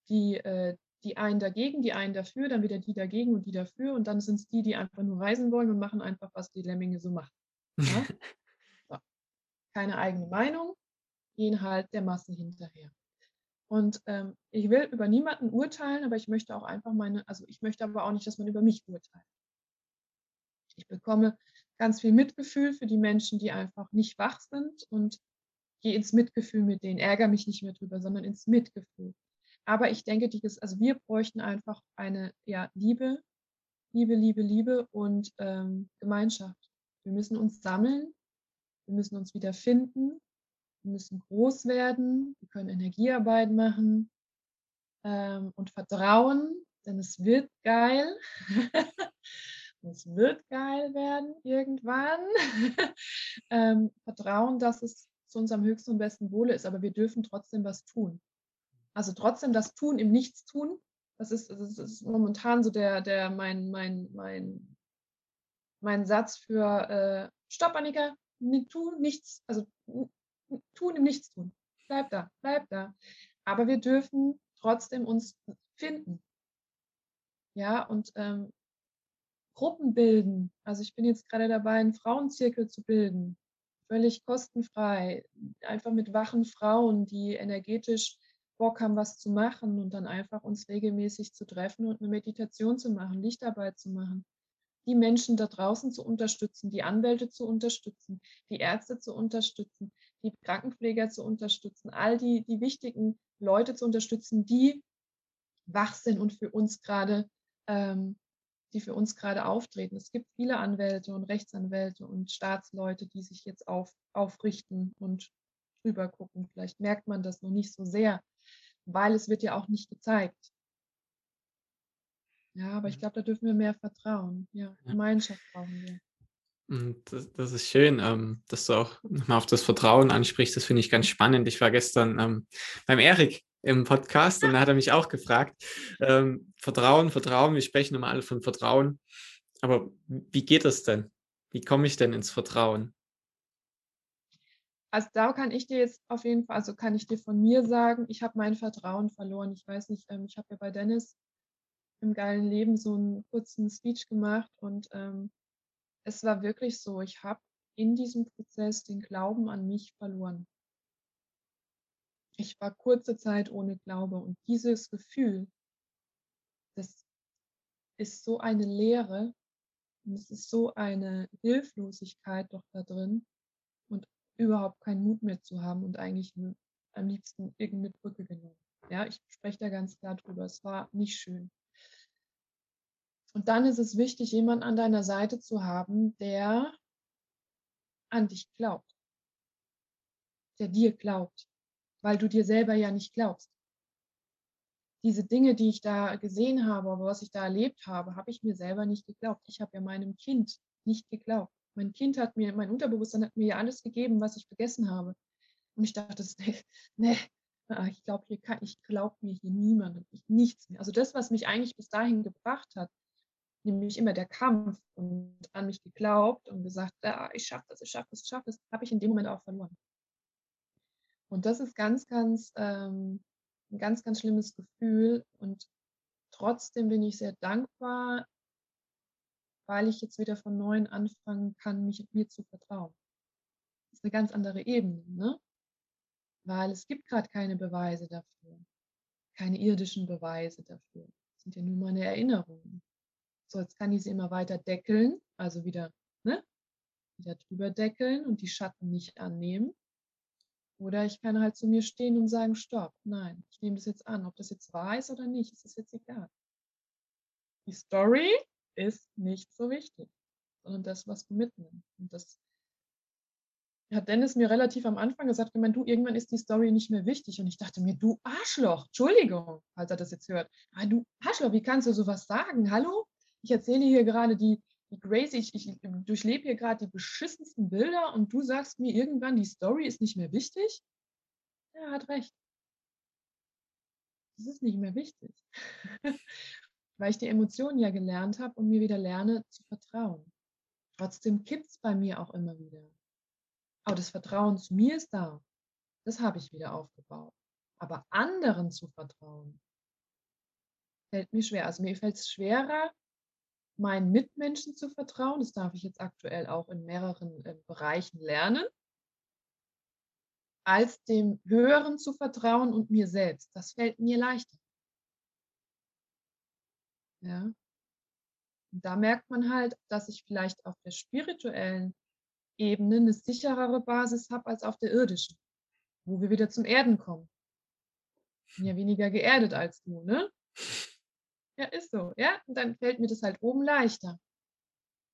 Die, äh, die einen dagegen, die einen dafür, dann wieder die dagegen und die dafür und dann sind es die, die einfach nur reisen wollen und machen einfach, was die Lemminge so machen. Keine eigene Meinung, gehen halt der Masse hinterher. Und ähm, ich will über niemanden urteilen, aber ich möchte auch einfach meine, also ich möchte aber auch nicht, dass man über mich urteilt. Ich bekomme ganz viel Mitgefühl für die Menschen, die einfach nicht wach sind und gehe ins Mitgefühl mit denen, ärgere mich nicht mehr drüber, sondern ins Mitgefühl. Aber ich denke, die, also wir bräuchten einfach eine ja, Liebe, Liebe, Liebe, Liebe und ähm, Gemeinschaft. Wir müssen uns sammeln, wir müssen uns wieder finden, wir müssen groß werden, wir können Energiearbeit machen ähm, und vertrauen, denn es wird geil. es wird geil werden irgendwann. ähm, vertrauen, dass es zu unserem höchsten und besten Wohle ist, aber wir dürfen trotzdem was tun. Also trotzdem das Tun im Nichtstun, das ist, das ist momentan so der, der mein, mein, mein, mein Satz für äh, Stopp, Annika, tun nichts, also tun im Nichtstun. Bleib da, bleib da. Aber wir dürfen trotzdem uns finden. Ja, und ähm, Gruppen bilden. Also ich bin jetzt gerade dabei, einen Frauenzirkel zu bilden. Völlig kostenfrei. Einfach mit wachen Frauen, die energetisch Bock haben, was zu machen und dann einfach uns regelmäßig zu treffen und eine Meditation zu machen, Lichtarbeit zu machen, die Menschen da draußen zu unterstützen, die Anwälte zu unterstützen, die Ärzte zu unterstützen, die Krankenpfleger zu unterstützen, all die, die wichtigen Leute zu unterstützen, die wach sind und für uns gerade, ähm, die für uns gerade auftreten. Es gibt viele Anwälte und Rechtsanwälte und Staatsleute, die sich jetzt auf, aufrichten und drüber gucken. Vielleicht merkt man das noch nicht so sehr, weil es wird ja auch nicht gezeigt. Ja, aber ich glaube, da dürfen wir mehr vertrauen. Ja, Gemeinschaft brauchen wir. Das, das, ist schön, ähm, dass du auch nochmal auf das Vertrauen ansprichst. Das finde ich ganz spannend. Ich war gestern ähm, beim Erik im Podcast und da hat er mich auch gefragt, ähm, Vertrauen, Vertrauen, wir sprechen immer alle von Vertrauen. Aber wie geht das denn? Wie komme ich denn ins Vertrauen? Also da kann ich dir jetzt auf jeden Fall, also kann ich dir von mir sagen, ich habe mein Vertrauen verloren. Ich weiß nicht, ähm, ich habe ja bei Dennis im geilen Leben so einen kurzen Speech gemacht und ähm, es war wirklich so, ich habe in diesem Prozess den Glauben an mich verloren. Ich war kurze Zeit ohne Glaube und dieses Gefühl, das ist so eine Leere und es ist so eine Hilflosigkeit doch da drin und überhaupt keinen Mut mehr zu haben und eigentlich am liebsten irgendeine Brücke genommen. Ja, ich spreche da ganz klar drüber. Es war nicht schön. Und dann ist es wichtig, jemanden an deiner Seite zu haben, der an dich glaubt, der dir glaubt, weil du dir selber ja nicht glaubst. Diese Dinge, die ich da gesehen habe, aber was ich da erlebt habe, habe ich mir selber nicht geglaubt. Ich habe ja meinem Kind nicht geglaubt. Mein Kind hat mir, mein Unterbewusstsein hat mir ja alles gegeben, was ich vergessen habe. Und ich dachte, nee, nee ich glaube, hier mir hier niemand, nichts mehr. Also das, was mich eigentlich bis dahin gebracht hat, nämlich immer der Kampf und an mich geglaubt und gesagt, ah, ich schaffe das, ich schaffe das, ich schaffe das, habe ich in dem Moment auch verloren. Und das ist ganz, ganz, ähm, ein ganz, ganz schlimmes Gefühl. Und trotzdem bin ich sehr dankbar, weil ich jetzt wieder von neuem anfangen kann, mich mir zu vertrauen. Das ist eine ganz andere Ebene, ne? Weil es gibt gerade keine Beweise dafür, keine irdischen Beweise dafür. Das sind ja nur meine Erinnerungen. So, jetzt kann ich sie immer weiter deckeln, also wieder, ne, wieder drüber deckeln und die Schatten nicht annehmen. Oder ich kann halt zu mir stehen und sagen, stopp, nein, ich nehme das jetzt an. Ob das jetzt wahr ist oder nicht, ist es jetzt egal. Die Story ist nicht so wichtig, sondern das, was du mitnimmst. Und das hat Dennis mir relativ am Anfang gesagt, ich meine, du, irgendwann ist die Story nicht mehr wichtig. Und ich dachte mir, du Arschloch, Entschuldigung, falls er das jetzt hört. Ah, du Arschloch, wie kannst du sowas sagen? Hallo? Ich erzähle hier gerade die, die crazy, ich, ich durchlebe hier gerade die beschissensten Bilder und du sagst mir irgendwann, die Story ist nicht mehr wichtig? Er hat recht. Das ist nicht mehr wichtig. Weil ich die Emotionen ja gelernt habe und mir wieder lerne zu vertrauen. Trotzdem kippt es bei mir auch immer wieder. Aber das Vertrauen zu mir ist da. Das habe ich wieder aufgebaut. Aber anderen zu vertrauen, fällt mir schwer. Also mir fällt es schwerer, meinen Mitmenschen zu vertrauen. Das darf ich jetzt aktuell auch in mehreren äh, Bereichen lernen. Als dem Höheren zu vertrauen und mir selbst. Das fällt mir leichter. Ja. Und da merkt man halt, dass ich vielleicht auf der spirituellen Ebene eine sicherere Basis habe als auf der irdischen, wo wir wieder zum Erden kommen. Ich bin ja weniger geerdet als du, ne? Ja, ist so, ja. Und dann fällt mir das halt oben leichter.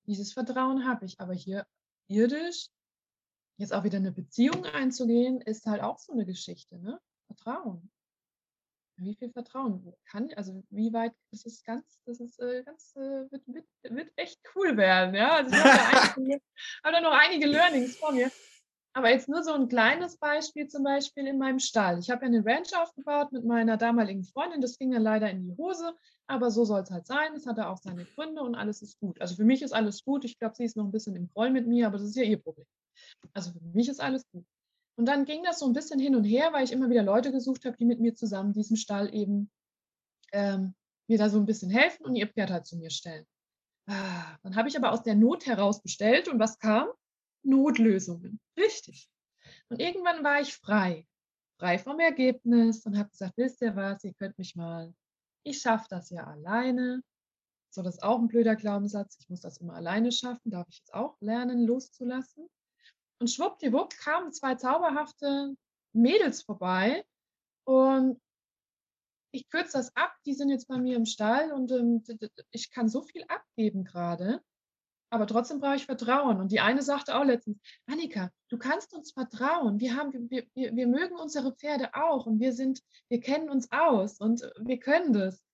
Dieses Vertrauen habe ich. Aber hier irdisch, jetzt auch wieder eine Beziehung einzugehen, ist halt auch so eine Geschichte, ne? Vertrauen. Wie viel Vertrauen kann, also wie weit, das ist ganz, das ist äh, ganz, äh, wird, wird, wird echt cool werden, ja. Also ich habe da, einige, hab da noch einige Learnings vor mir. Aber jetzt nur so ein kleines Beispiel zum Beispiel in meinem Stall. Ich habe ja eine Ranch aufgebaut mit meiner damaligen Freundin. Das ging dann leider in die Hose, aber so soll es halt sein. Es hatte auch seine Gründe und alles ist gut. Also für mich ist alles gut. Ich glaube, sie ist noch ein bisschen im Groll mit mir, aber das ist ja ihr Problem. Also für mich ist alles gut. Und dann ging das so ein bisschen hin und her, weil ich immer wieder Leute gesucht habe, die mit mir zusammen diesen Stall eben ähm, mir da so ein bisschen helfen und ihr Pferd halt zu mir stellen. Ah, dann habe ich aber aus der Not heraus bestellt und was kam? Notlösungen. Richtig. Und irgendwann war ich frei. Frei vom Ergebnis und habe gesagt, wisst ihr was, ihr könnt mich mal. Ich schaffe das ja alleine. So, das ist auch ein blöder Glaubenssatz. Ich muss das immer alleine schaffen. Darf ich jetzt auch lernen, loszulassen? Und schwuppdiwupp kamen zwei zauberhafte Mädels vorbei und ich kürze das ab, die sind jetzt bei mir im Stall und ähm, ich kann so viel abgeben gerade. Aber trotzdem brauche ich Vertrauen. Und die eine sagte auch letztens, Annika, du kannst uns vertrauen. Wir, haben, wir, wir, wir mögen unsere Pferde auch und wir sind, wir kennen uns aus und wir können das.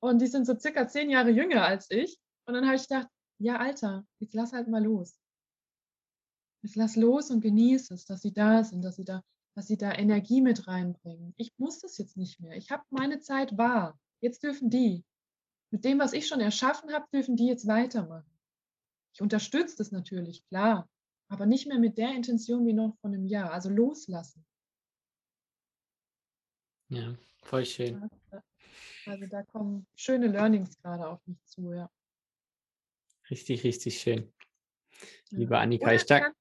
Und die sind so circa zehn Jahre jünger als ich. Und dann habe ich gedacht, ja, Alter, jetzt lass halt mal los. Jetzt lass los und genieße es, dass sie da sind, dass sie da, dass sie da Energie mit reinbringen. Ich muss das jetzt nicht mehr. Ich habe meine Zeit wahr. Jetzt dürfen die. Mit dem, was ich schon erschaffen habe, dürfen die jetzt weitermachen. Ich unterstütze das natürlich, klar, aber nicht mehr mit der Intention wie noch von einem Jahr. Also loslassen. Ja, voll schön. Also da kommen schöne Learnings gerade auf mich zu, ja. Richtig, richtig schön. Liebe Annika, ich danke.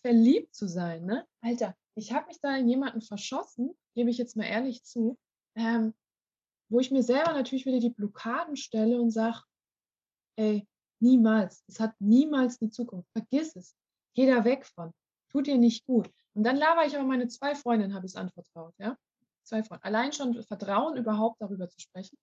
Verliebt zu sein, ne? Alter, ich habe mich da in jemanden verschossen, gebe ich jetzt mal ehrlich zu, ähm, wo ich mir selber natürlich wieder die Blockaden stelle und sage, ey, Niemals. Es hat niemals eine Zukunft. Vergiss es. Geh da weg von. Tut dir nicht gut. Und dann laber ich aber meine zwei Freundinnen, habe ich es anvertraut, ja. Zwei Freunde. Allein schon Vertrauen überhaupt darüber zu sprechen.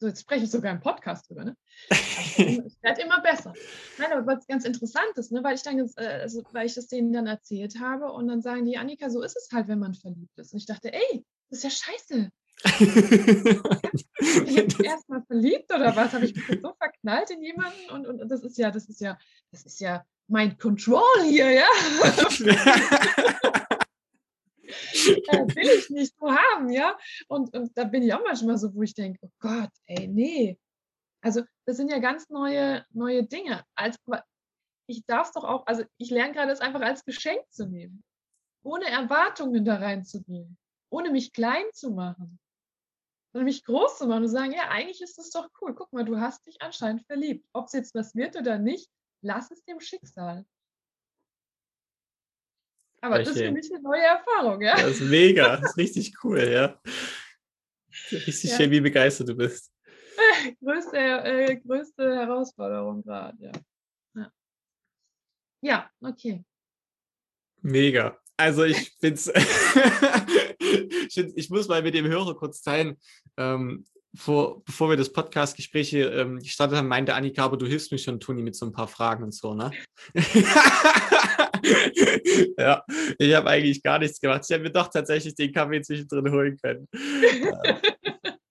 So, jetzt spreche ich sogar im Podcast drüber, ne? Es wird immer besser. Nein, aber was ganz interessant ist, ne, weil ich dann, äh, also, weil ich das denen dann erzählt habe und dann sagen die, Annika, so ist es halt, wenn man verliebt ist. Und ich dachte, ey, das ist ja scheiße. Ich jetzt erstmal verliebt oder was? Habe ich mich so verknallt in jemanden? Und, und, und, das ist ja, das ist ja, das ist ja mein Control hier, ja. äh, will ich nicht so haben, ja. Und, und da bin ich auch manchmal so, wo ich denke, oh Gott, ey, nee. Also das sind ja ganz neue, neue Dinge. Als, ich darf es doch auch, also ich lerne gerade es einfach als Geschenk zu nehmen. Ohne Erwartungen da reinzugehen. Ohne mich klein zu machen sondern mich groß zu machen und sagen, ja, eigentlich ist das doch cool. Guck mal, du hast dich anscheinend verliebt. Ob es jetzt was wird oder nicht, lass es dem Schicksal. Aber Verstehen. das ist für mich eine neue Erfahrung, ja. Das ist mega, das ist richtig cool, ja. Richtig ja. schön, wie begeistert du bist. größte, äh, größte Herausforderung gerade, ja. ja. Ja, okay. Mega. Also ich finde es, ich muss mal mit dem Hörer kurz teilen. Ähm, vor, bevor wir das Podcast-Gespräch hier ähm, gestartet haben, meinte Annika, aber du hilfst mir schon, Toni, mit so ein paar Fragen und so, ne? ja, ich habe eigentlich gar nichts gemacht. Ich hätte mir doch tatsächlich den Kaffee zwischendrin holen können.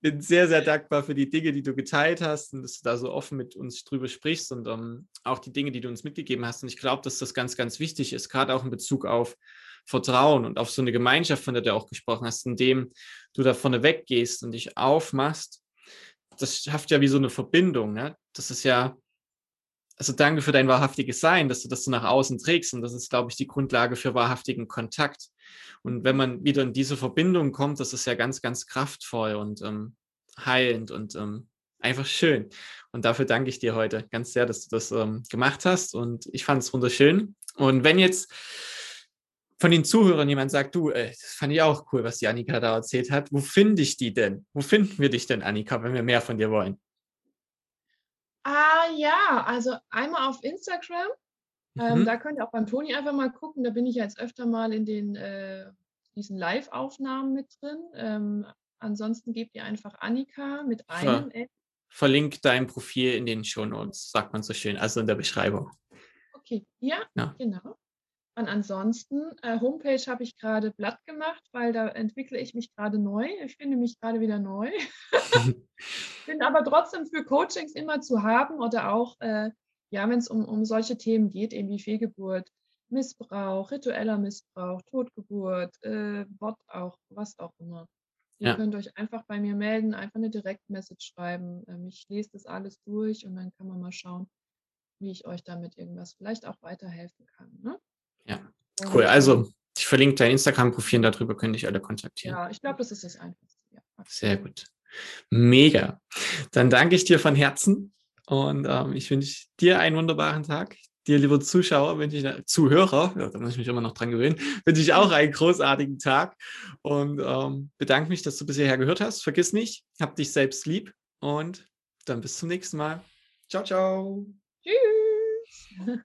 bin sehr, sehr dankbar für die Dinge, die du geteilt hast und dass du da so offen mit uns drüber sprichst und um, ähm, auch die Dinge, die du uns mitgegeben hast. Und ich glaube, dass das ganz, ganz wichtig ist, gerade auch in Bezug auf Vertrauen und auf so eine Gemeinschaft, von der du auch gesprochen hast, indem du da vorne weggehst und dich aufmachst. Das schafft ja wie so eine Verbindung. Ne? Das ist ja, also danke für dein wahrhaftiges Sein, dass du das so nach außen trägst. Und das ist, glaube ich, die Grundlage für wahrhaftigen Kontakt. Und wenn man wieder in diese Verbindung kommt, das ist ja ganz, ganz kraftvoll und ähm, heilend und ähm, einfach schön. Und dafür danke ich dir heute ganz sehr, dass du das ähm, gemacht hast. Und ich fand es wunderschön. Und wenn jetzt von den Zuhörern jemand sagt, du, ey, das fand ich auch cool, was die Annika da erzählt hat. Wo finde ich die denn? Wo finden wir dich denn, Annika, wenn wir mehr von dir wollen? Ah ja, also einmal auf Instagram. Ähm, mhm. da könnt ihr auch beim Toni einfach mal gucken. Da bin ich jetzt öfter mal in den äh, diesen Live-Aufnahmen mit drin. Ähm, ansonsten gebt ihr einfach Annika mit einem Ver Verlink dein Profil in den Show Notes, sagt man so schön, also in der Beschreibung. Okay, ja, ja. genau. Und ansonsten, äh, Homepage habe ich gerade platt gemacht, weil da entwickle ich mich gerade neu. Ich finde mich gerade wieder neu. Bin aber trotzdem für Coachings immer zu haben oder auch, äh, ja, wenn es um, um solche Themen geht, eben wie Fehlgeburt, Missbrauch, ritueller Missbrauch, Totgeburt, äh, Bot auch, was auch immer. Ihr ja. könnt euch einfach bei mir melden, einfach eine Direktmessage schreiben. Ähm, ich lese das alles durch und dann kann man mal schauen, wie ich euch damit irgendwas vielleicht auch weiterhelfen kann. Ne? Ja, cool. Also, ich verlinke dein Instagram-Profil, darüber können dich alle kontaktieren. Ja, ich glaube, das ist das Einfachste. Ja. Sehr gut. Mega. Dann danke ich dir von Herzen und ähm, ich wünsche dir einen wunderbaren Tag. Dir, lieber Zuschauer, wünsche ich, Zuhörer, ja, da muss ich mich immer noch dran gewöhnen, wünsche ich auch einen großartigen Tag und ähm, bedanke mich, dass du bisher gehört hast. Vergiss nicht, hab dich selbst lieb und dann bis zum nächsten Mal. Ciao, ciao. Tschüss.